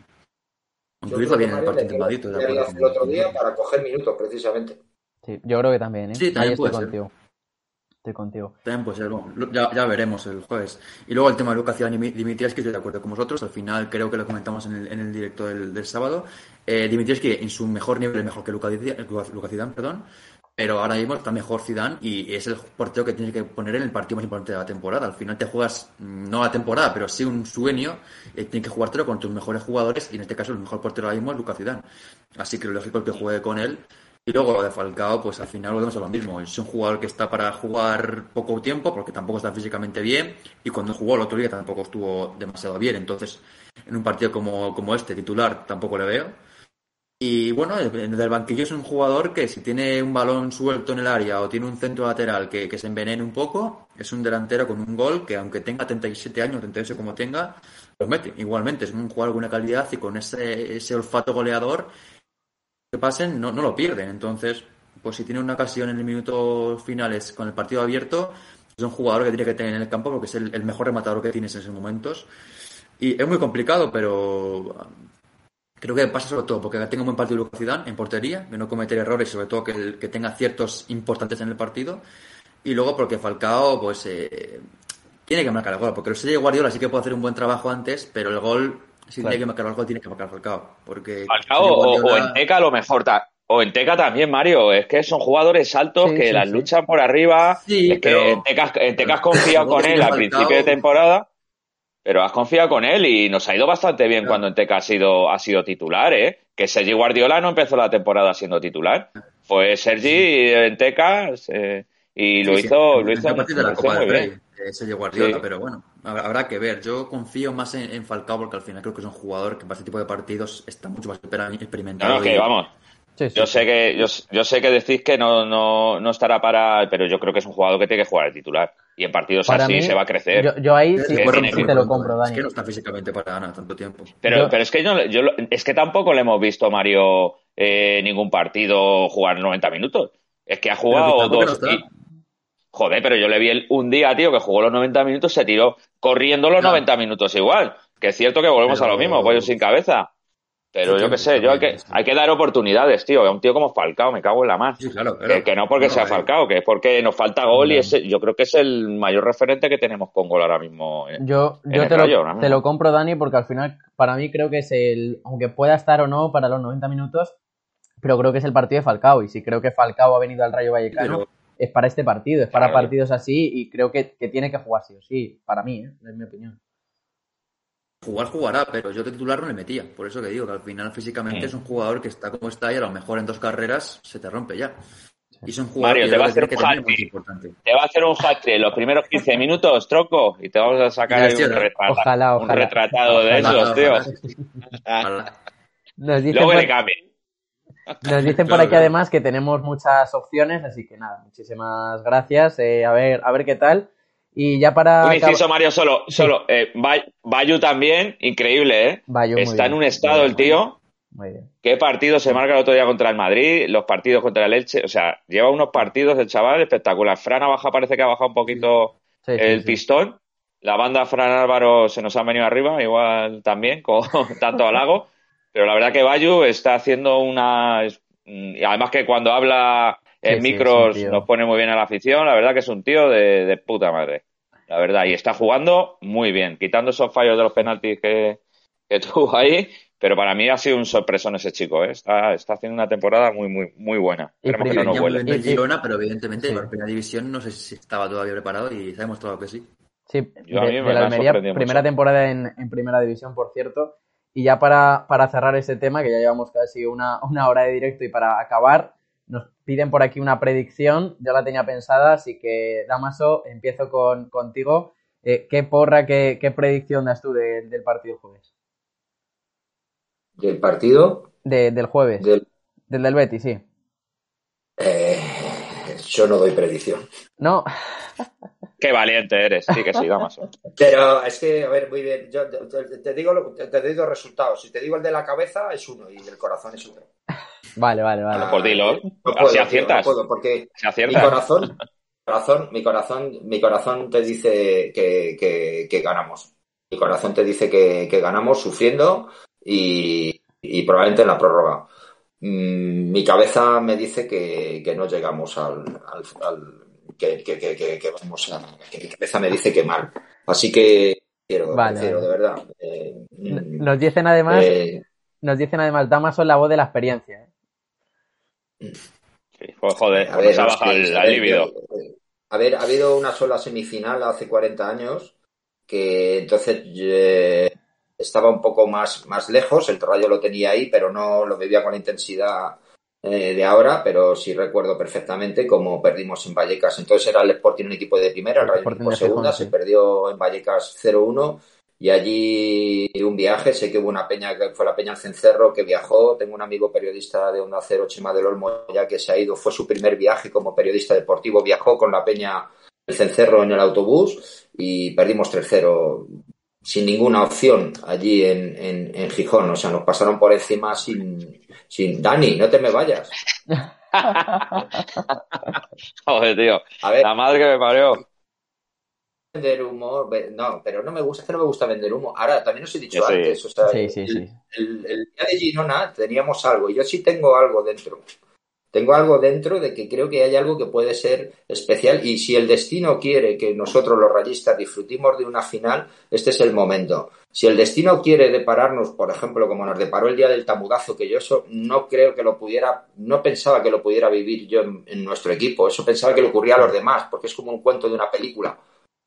aunque, Yo bien en el partido estoy con- el otro día para coger minutos, precisamente. Sí, yo creo que también, ¿eh? Sí, también Ahí estoy puede ser. contigo. Estoy contigo. También puede ser, bueno, ya, ya veremos el jueves. Y luego el tema de Lucas y Dimitrievski, estoy de acuerdo con vosotros. Al final creo que lo comentamos en el, en el directo del, del sábado. Eh, Dimitrievski en su mejor nivel es mejor que Lucas Luka Zidane, perdón. Pero ahora mismo está mejor Zidane y es el portero que tienes que poner en el partido más importante de la temporada. Al final te juegas, mm, no la temporada, pero sí un sueño. Eh, tienes que jugártelo con tus mejores jugadores y en este caso el mejor portero ahora mismo es Lucas Zidane. Así que lo lógico es que juegue con él. Y luego de Falcao, pues al final volvemos a lo mismo. Es un jugador que está para jugar poco tiempo porque tampoco está físicamente bien y cuando jugó el otro día tampoco estuvo demasiado bien. Entonces, en un partido como, como este, titular, tampoco le veo. Y bueno, desde el banquillo es un jugador que si tiene un balón suelto en el área o tiene un centro lateral que, que se envenene un poco, es un delantero con un gol que aunque tenga 37 años, 38 como tenga, los mete. Igualmente, es un jugador con una calidad y con ese, ese olfato goleador que pasen no, no lo pierden. Entonces, pues si tiene una ocasión en el minuto finales con el partido abierto, es un jugador que tiene que tener en el campo porque es el, el mejor rematador que tienes en esos momentos. Y es muy complicado, pero creo que pasa sobre todo porque tenga un buen partido Lucas Zidane en portería, que no cometer errores, sobre todo que, el- que tenga ciertos importantes en el partido. Y luego porque Falcao, pues, eh, tiene que marcar el gol, porque el Sergio Guardiola sí que puede hacer un buen trabajo antes, pero el gol, si Claro. tiene que marcar el gol, tiene que marcar Falcao. Porque Falcao o, en Teca a lo mejor. O en Teca también, Mario. Es que son jugadores altos Sí, que sí, las sí. luchan por arriba. Sí, es que pero- en Teca, en Teca has confiado [LAUGHS] con él al principio de temporada. Pero has confiado con él y nos ha ido bastante bien Claro. cuando en Teca ha sido, ha sido titular, ¿eh? Que Sergi Guardiola no empezó la temporada siendo titular. Fue Sergi en Teca eh, y lo Sí, sí, hizo, en- lo hizo, de la Copa muy del Rey, bien. eh, Sergio Guardiola, Sí. pero bueno, habrá, que ver. Yo confío más en, en Falcao porque al final creo que es un jugador que para este tipo de partidos está mucho más exper- experimentado. No, no, que y- vamos. Sí, sí, Yo sé que yo, yo sé que decís que no, no, no estará para, pero yo creo que es un jugador que tiene que jugar el titular y en partidos Para así mí, se va a crecer. Yo, yo ahí Es sí, que te lo compro, Es Dani. que no está físicamente para nada tanto tiempo. Pero, Yo- pero es que yo, yo lo- es que tampoco le hemos visto a Mario eh, ningún partido jugar 90 minutos. Es que ha jugado dos. no y- joder, pero yo le vi el- un día, tío, que jugó los 90 minutos, se tiró corriendo los Claro. 90 minutos igual. Que es cierto que volvemos Pero- a lo mismo, pollo sin cabeza. Pero Sí, yo qué sé, yo hay que, hay que dar oportunidades, tío. A un tío como Falcao, me cago en la mar. Sí, claro, claro. Que, que no porque No, sea Falcao, que es porque nos falta gol y ese, yo creo que es el mayor referente que tenemos con gol ahora mismo. eh. Yo, yo te, Rayo, lo, te lo compro, Dani, porque al final, para mí creo que es el, aunque pueda estar o no para los 90 minutos, pero creo que es el partido de Falcao. Y si creo que Falcao ha venido al Rayo Vallecano, pero- es para este partido, es para Claro. partidos así y creo que, que tiene que jugar sí o sí, para mí, ¿eh? es mi opinión. Jugar jugará, pero yo de titular no le metía. Por eso que digo que al final físicamente es un jugador que está como está y a lo mejor en dos carreras se te rompe ya. Y es un jugador Mario, que te va que que. Te va a hacer un hat-trick en los primeros 15 minutos, troco, y te vamos a sacar ahí un, Lesiona. retrata- Ojalá, un ojalá. retratado de Ojalá, esos, tío. Ojalá. Nos dicen, Luego por, le nos dicen por aquí claro. además que tenemos muchas opciones, así que nada, muchísimas gracias. eh, a ver, a ver qué tal. Y ya para Un inciso, Mario, solo. solo eh, Bay- Bayu también, increíble, ¿eh? Bayo, muy Está en un estado el tío. Muy bien. ¿Qué partido se marca el otro día contra el Madrid? Los partidos contra el Elche. O sea, lleva unos partidos el chaval espectacular. Fran ha bajado, parece que ha bajado un poquito Sí, el sí. pistón. La banda Fran Álvaro se nos ha venido arriba, igual también, [LAUGHS] con tanto halago. Pero la verdad que Bayu está haciendo una. mm, además que cuando habla en Sí, micros nos pone muy bien a la afición. La verdad que es un tío de, de puta madre. La verdad. Y está jugando muy bien, quitando esos fallos de los penaltis que, que [LAUGHS] tuvo ahí. Pero para mí ha sido un sorpresón ese chico, ¿eh? Está, está haciendo una temporada muy, muy, muy buena. Esperemos que no nos Girona, pero evidentemente Sí. la primera división no sé si estaba todavía preparado y se ha demostrado que sí. Sí, Yo a de, mí me- de la Almería, primera mucho. temporada en, en primera división, por cierto. Y ya para, para cerrar ese tema, que ya llevamos casi una, una hora de directo y para acabar, nos piden por aquí una predicción. Ya la tenía pensada, así que Damaso, empiezo con, contigo. Eh, ¿Qué porra, qué, qué predicción das tú de- del partido jueves? Del partido, De- del jueves. del, Del del Betis, sí. eh, yo no doy predicción. No, [LAUGHS] Qué valiente eres. Sí que sí, Damaso. [LAUGHS] Pero es que, a ver, muy bien. Yo te, digo, lo- te, te doy dos resultados. Si te digo el de la cabeza, es uno y el del corazón es otro. vale, vale, vale. pues dilo. No puedo, tío, aciertas. no puedo, porque Se mi acierta. corazón, corazón, mi corazón, mi corazón te dice que, que, que ganamos. Mi corazón te dice que, que ganamos sufriendo y, y, probablemente en la prórroga. Mm, mi cabeza me dice que, que no llegamos al, al, al que, que, que, vamos a, que mi cabeza me dice que mal. Así que quiero, Vale. quiero de verdad. Eh, mm, Nos dicen además, eh, nos dicen además, Damas son la voz de la experiencia. ¿eh? Sí, pues joder, A ver, se ha bajado el, el eh, a ver, ha habido una sola semifinal hace 40 años que entonces eh, estaba un poco más, más lejos, el Rayo lo tenía ahí, pero no lo vivía con la intensidad eh, de ahora, pero sí recuerdo perfectamente cómo perdimos en Vallecas. Entonces era el Sporting un equipo de primera, el Rayo un equipo segunda, sí. se perdió en Vallecas 0-1 y allí un viaje, sé que hubo una peña que fue la Peña Cencerro que viajó, tengo un amigo periodista de Onda Cero, Chema del Olmo, ya que se ha ido, fue su primer viaje como periodista deportivo, viajó con la Peña el Cencerro en el autobús y perdimos 3-0 sin ninguna opción allí en, en, en Gijón, o sea, nos pasaron por encima sin, sin Dani, no te me vayas. [LAUGHS] Joder, tío. A ver, La madre que me parió. vender humo, no, pero no me gusta, es que no me gusta vender humo. Ahora, también os he dicho sí. antes, o sea, Sí, sí, el, sí. el- el día de Girona teníamos algo, y yo sí tengo algo dentro. Tengo algo dentro de que creo que hay algo que puede ser especial y si el destino quiere que nosotros los rayistas disfrutemos de una final, este es el momento. Si el destino quiere depararnos, por ejemplo, como nos deparó el día del tamudazo, que yo eso no creo que lo pudiera, no pensaba que lo pudiera vivir yo en, nuestro equipo, eso pensaba que le ocurría a los demás, porque es como un cuento de una película.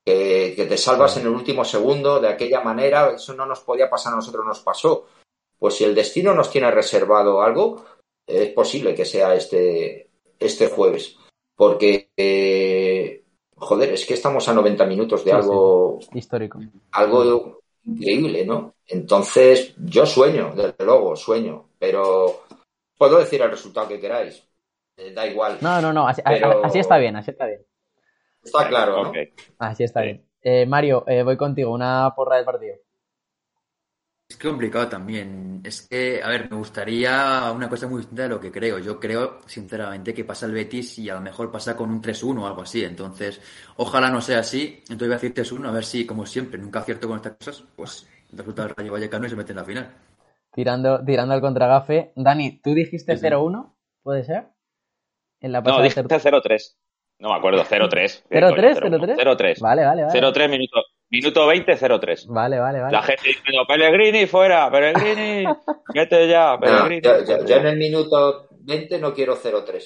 Que, que te salvas en el último segundo de aquella manera, eso no nos podía pasar a nosotros, nos pasó. Pues si el destino nos tiene reservado algo, es posible que sea este, este jueves. Porque, eh, joder, es que estamos a 90 minutos de Sí, algo, Histórico. algo increíble, ¿no? Entonces, yo sueño, desde luego, sueño, pero puedo decir el resultado que queráis. Eh, da igual. No, no, no, así, Pero- así está bien, así está bien. Está claro, ¿no? Ok. Así está Sí. bien. Eh, Mario, eh, voy contigo, una porra del partido. Es complicado también. Es que, a ver, me gustaría una cosa muy distinta de lo que creo. Yo creo, sinceramente, que pasa el Betis y a lo mejor pasa con un 3-1 o algo así. Entonces, ojalá no sea así. Entonces voy a decir 3-1, a ver si, como siempre, nunca acierto con estas cosas, pues resulta el Rayo Vallecano y se mete en la final. Tirando, tirando al contragafe. Dani, ¿tú dijiste Sí, sí. 0-1? ¿Puede ser? En la No, ter- 0-3. No me acuerdo, 0-3. 0-3, 0-3. 0-3. Vale, vale, vale. 0-3, minuto, minuto 20, 0-3. Vale, vale, vale. La gente diciendo, Pellegrini fuera, Pellegrini, [LAUGHS] vete ya, No, Pellegrini. yo, yo- yo en el minuto 20 no quiero 0-3.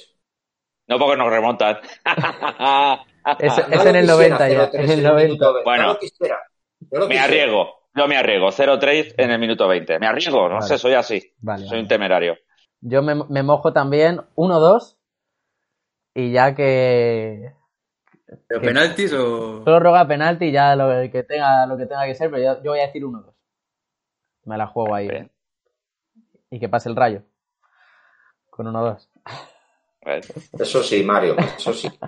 No, porque nos remontan. [LAUGHS] Es, No es en el quisiera, 90 ya, 0-3 en el minuto 90. 20. Bueno. No. No me arriesgo, yo me arriesgo. 0-3 en el minuto 20. Me arriesgo, no Vale. sé, soy así. Vale, Soy vale. un temerario. Yo me, me mojo también 1-2 y ya que ¿Pero ¿Qué? penaltis o...? solo roga penalti y ya lo que tenga lo que tenga que ser, pero yo, yo voy a decir 1-2. Me la juego ahí. Bien. Y que pase el rayo. Con 1-2. Bueno, Eso sí, Mario, eso sí. [LAUGHS]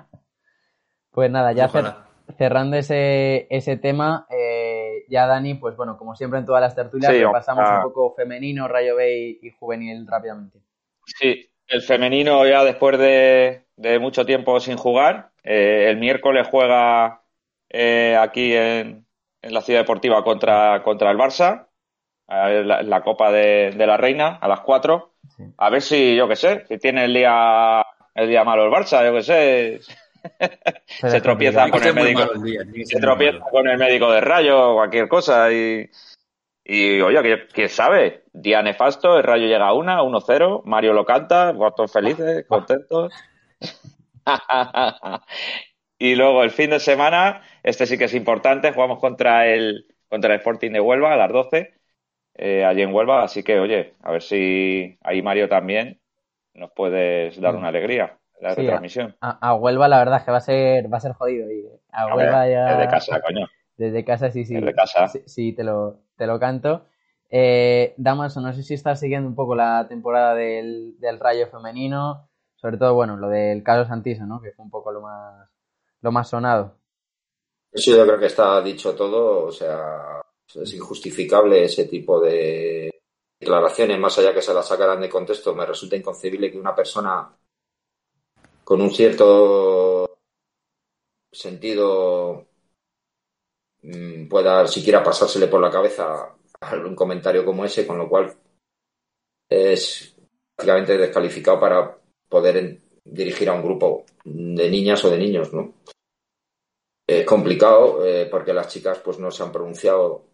Pues nada, ya cer- cerrando ese, ese tema, eh, ya Dani, pues bueno, como siempre en todas las tertulias, Sí, repasamos ah. un poco femenino, Rayo B y, y juvenil rápidamente. Sí, el femenino ya después de, de mucho tiempo sin jugar, eh, el miércoles juega eh, aquí en, en la Ciudad Deportiva contra, contra el Barça, la, la Copa de, de la Reina a las 4. Sí. A ver si, yo qué sé, si tiene el día, el día malo el Barça, yo qué sé, [LAUGHS] se tropieza con el médico. el día. se tropieza malo. con el médico de rayo o cualquier cosa y, y oye, ¿quién, quién sabe? Día nefasto, el rayo llega a una, 1-0, Mario lo canta, todos felices, contentos. [LAUGHS] [LAUGHS] y luego el fin de semana, este sí que es importante, jugamos contra el, contra el Sporting de Huelva a las 12, eh, allí en Huelva, así que oye, a ver si ahí Mario también nos puedes dar una alegría, la Sí, retransmisión. A, a Huelva la verdad es que va a ser, va a ser jodido. ir. A A ver, Huelva ya... Desde casa, coño. Desde casa sí, sí. Desde casa. Sí, sí, te lo, te lo canto. Eh, Damaso, no sé si estás siguiendo un poco la temporada del, del Rayo femenino, sobre todo, bueno, lo del caso Santiso, ¿no? Que fue un poco lo más, lo más sonado. Eso yo creo que está dicho todo, o sea, es injustificable ese tipo de declaraciones, más allá que se las sacaran de contexto, me resulta inconcebible que una persona con un cierto sentido mm, pueda siquiera pasársele por la cabeza algún comentario como ese, con lo cual es prácticamente descalificado para poder dirigir a un grupo de niñas o de niños, ¿no? Es complicado eh, porque las chicas pues no se han pronunciado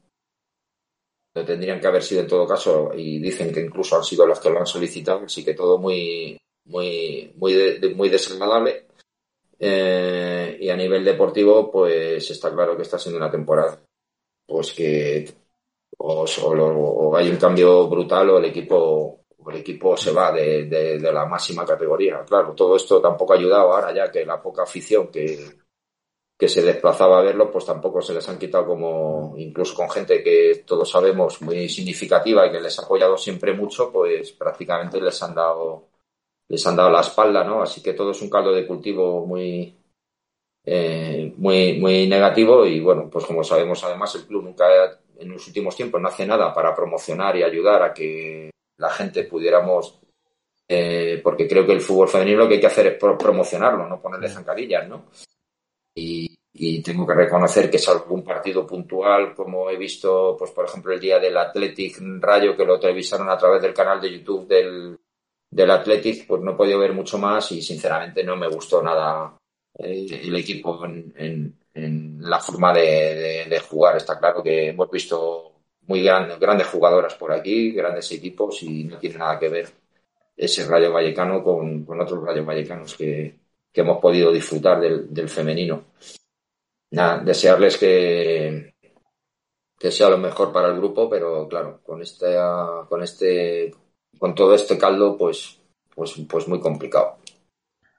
tendrían que haber sido en todo caso y dicen que incluso han sido las que lo han solicitado, así que todo muy muy muy muy desagradable eh, y a nivel deportivo pues está claro que está siendo una temporada pues que o, hay un cambio brutal o el equipo el equipo se va de, de, la máxima categoría. Claro, todo esto tampoco ha ayudado ahora ya que la poca afición que, que se desplazaba a verlo, pues tampoco se les han quitado como, incluso con gente que todos sabemos muy significativa y que les ha apoyado siempre mucho, pues prácticamente les han dado, les han dado la espalda, ¿no? Así que todo es un caldo de cultivo muy, eh, muy, muy negativo y bueno, pues como sabemos además el club nunca en los últimos tiempos no hace nada para promocionar y ayudar a que la gente pudiéramos eh, porque creo que el fútbol femenino lo que hay que hacer es promocionarlo, no ponerle zancadillas, ¿no? y, tengo que reconocer que es algún partido puntual, como he visto, pues por ejemplo, el día del Athletic Rayo, que lo televisaron a través del canal de YouTube del, del Athletic, pues no he podido ver mucho más y sinceramente no me gustó nada eh, el equipo en, la forma de, jugar. Está claro que hemos visto muy grandes jugadoras por aquí, grandes equipos y no tiene nada que ver ese Rayo Vallecano con, con otros Rayos Vallecanos que, que hemos podido disfrutar del, femenino. Nada, desearles que, que sea lo mejor para el grupo, pero claro, con este, con este, con todo este caldo, pues, pues, pues muy complicado.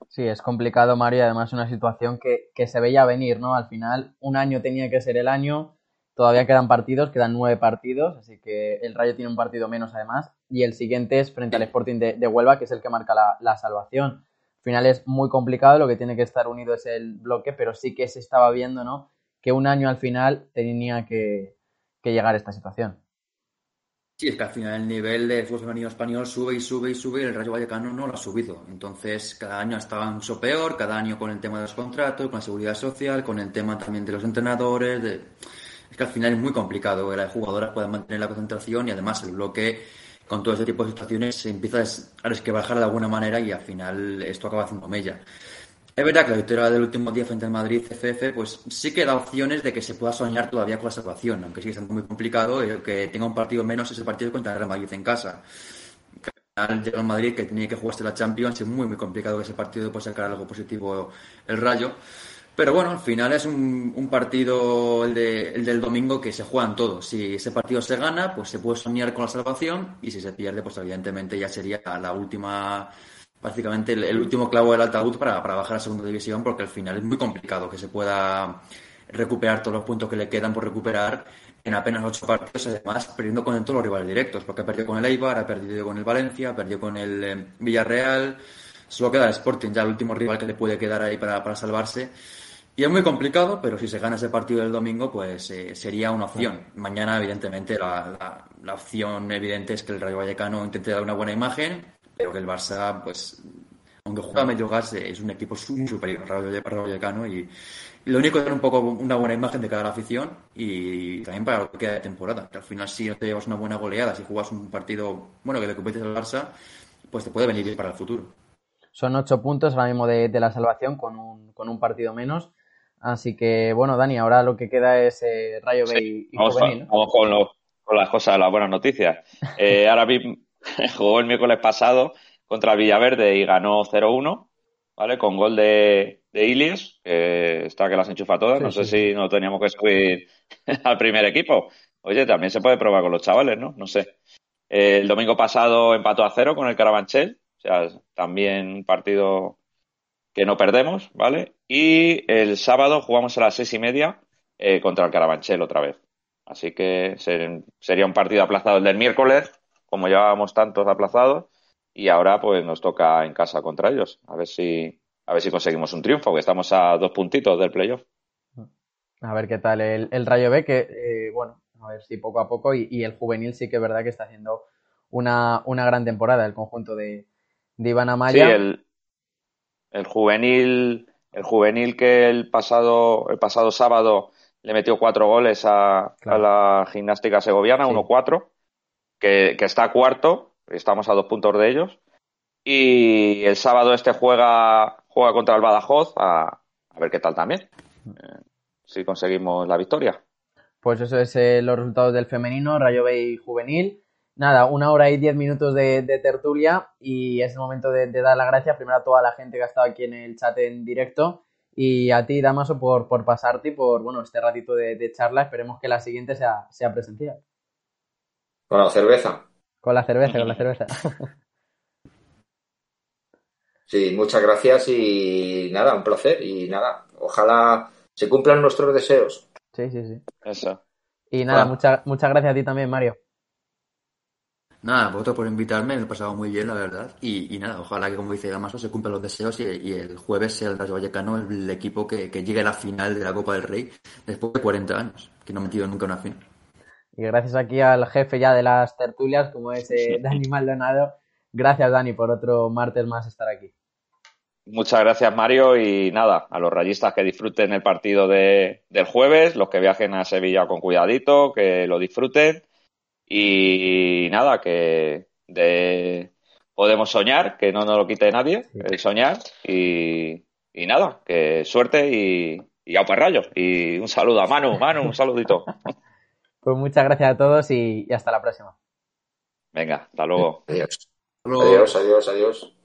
Sí, es complicado, Mario, además una situación que, que, se veía venir, ¿no? Al final, un año tenía que ser el año, todavía quedan partidos, quedan nueve partidos, así que el Rayo tiene un partido menos además, y el siguiente es frente al Sporting de, Huelva, que es el que marca la, salvación final es muy complicado, lo que tiene que estar unido es el bloque, pero sí que se estaba viendo, ¿no? Que un año al final tenía que, llegar a esta situación. Sí, es que al final el nivel de fútbol español sube y sube y sube y el Rayo Vallecano no lo ha subido. Entonces, cada año estaba mucho peor, cada año con el tema de los contratos, con la seguridad social, con el tema también de los entrenadores. De... Es que al final es muy complicado que las jugadoras puedan mantener la concentración y además el bloque con todo ese tipo de situaciones se empieza a resquebrajar de alguna manera y al final esto acaba haciendo mella. Es verdad que la victoria del último día frente al Madrid FF, pues sí que da opciones de que se pueda soñar todavía con la salvación, aunque sigue siendo muy complicado que tenga un partido menos ese partido contra el Real Madrid en casa. Al el Madrid que tenía que jugarse la Champions, es muy muy complicado que ese partido pueda sacar algo positivo el Rayo. Pero bueno, al final es un, partido, el, del domingo, que se juegan todos. Si ese partido se gana, pues se puede soñar con la salvación y si se pierde, pues evidentemente ya sería la última, básicamente el, último clavo del altavoz para, para bajar a segunda división porque al final es muy complicado que se pueda recuperar todos los puntos que le quedan por recuperar en apenas ocho partidos, además perdiendo con todos los rivales directos, porque ha perdido con el Eibar, ha perdido con el Valencia, ha perdido con el eh, Villarreal, solo queda el Sporting, ya el último rival que le puede quedar ahí para, para salvarse. Y es muy complicado, pero si se gana ese partido del domingo, pues eh, sería una opción. Mañana, evidentemente, la, la, opción evidente es que el Rayo Vallecano intente dar una buena imagen, pero que el Barça, pues, aunque juega medio gas, eh, es un equipo muy superior al Rayo Vallecano y, lo único es dar un poco una buena imagen de cada la afición y también para lo que queda de temporada. Que al final, si no te llevas una buena goleada, si juegas un partido, bueno, que le compites al Barça, pues te puede venir bien para el futuro. Son ocho puntos ahora mismo de, de la salvación con un, con un partido menos Así que, bueno, Dani, ahora lo que queda es eh, Rayo B y, vamos, vamos con, las cosas, las buenas noticias. [LAUGHS] Eh, ahora mismo [LAUGHS] jugó el miércoles pasado contra el Villaverde y ganó 0-1, ¿vale? Con gol de, de Ilias, que está que las enchufa todas. no sé si no teníamos que subir [LAUGHS] al primer equipo. Oye, también se puede probar con los chavales, ¿no? No sé. el domingo pasado empató a cero con el Carabanchel. O sea, también un partido que no perdemos, ¿vale? Y el sábado jugamos a las seis y media eh, contra el Carabanchel otra vez. Así que sería un partido aplazado el del miércoles, como llevábamos tantos aplazados, y ahora pues nos toca en casa contra ellos. A ver si, a ver si conseguimos un triunfo, que estamos a dos puntitos del playoff. A ver qué tal el, Rayo B, que eh, bueno, a ver si poco a poco, y, el juvenil sí que es verdad que está haciendo una, una gran temporada, el conjunto de, de Iván Amaya. Sí, el, el juvenil el juvenil que el pasado, el pasado sábado le metió cuatro goles a, la gimnástica segoviana, 1-4, que, que está cuarto, estamos a dos puntos de ellos. Y el sábado este juega, juega contra el Badajoz, a, ver qué tal también. Eh, si conseguimos la victoria. Pues eso es eh, los resultados del femenino, Rayo Bay juvenil. Nada, una hora y diez minutos de, tertulia y es el momento de, dar las gracias primero a toda la gente que ha estado aquí en el chat en directo y a ti, Damaso, por, por pasarte y por bueno, este ratito de, charla. Esperemos que la siguiente sea, sea presencial. Con la cerveza. Con la cerveza, con la cerveza. [LAUGHS] Sí, muchas gracias y nada, un placer y nada, ojalá se cumplan nuestros deseos. Sí, sí, sí. Eso. Y nada, muchas muchas gracias a ti también, Mario. Nada, vosotros por invitarme, me he pasado muy bien, la verdad. Y, nada, ojalá que, como dice Damaso, se cumplan los deseos y, el jueves sea el Rayo Vallecano el, equipo que, llegue a la final de la Copa del Rey después de 40 años, que no ha metido nunca una final. Y gracias aquí al jefe ya de las tertulias, como es eh, Dani Maldonado. Gracias, Dani, por otro martes más estar aquí. Muchas gracias, Mario. Y nada, a los rayistas que disfruten el partido de, del jueves, los que viajen a Sevilla con cuidadito, que lo disfruten y nada, que podemos soñar, que no nos lo quite nadie, el soñar. Y, nada, que suerte y, y a rayos. Y un saludo a Manu, Manu, un saludito. [LAUGHS] Pues muchas gracias a todos y, hasta la próxima. Venga, hasta luego. Adiós. Adiós, adiós, adiós.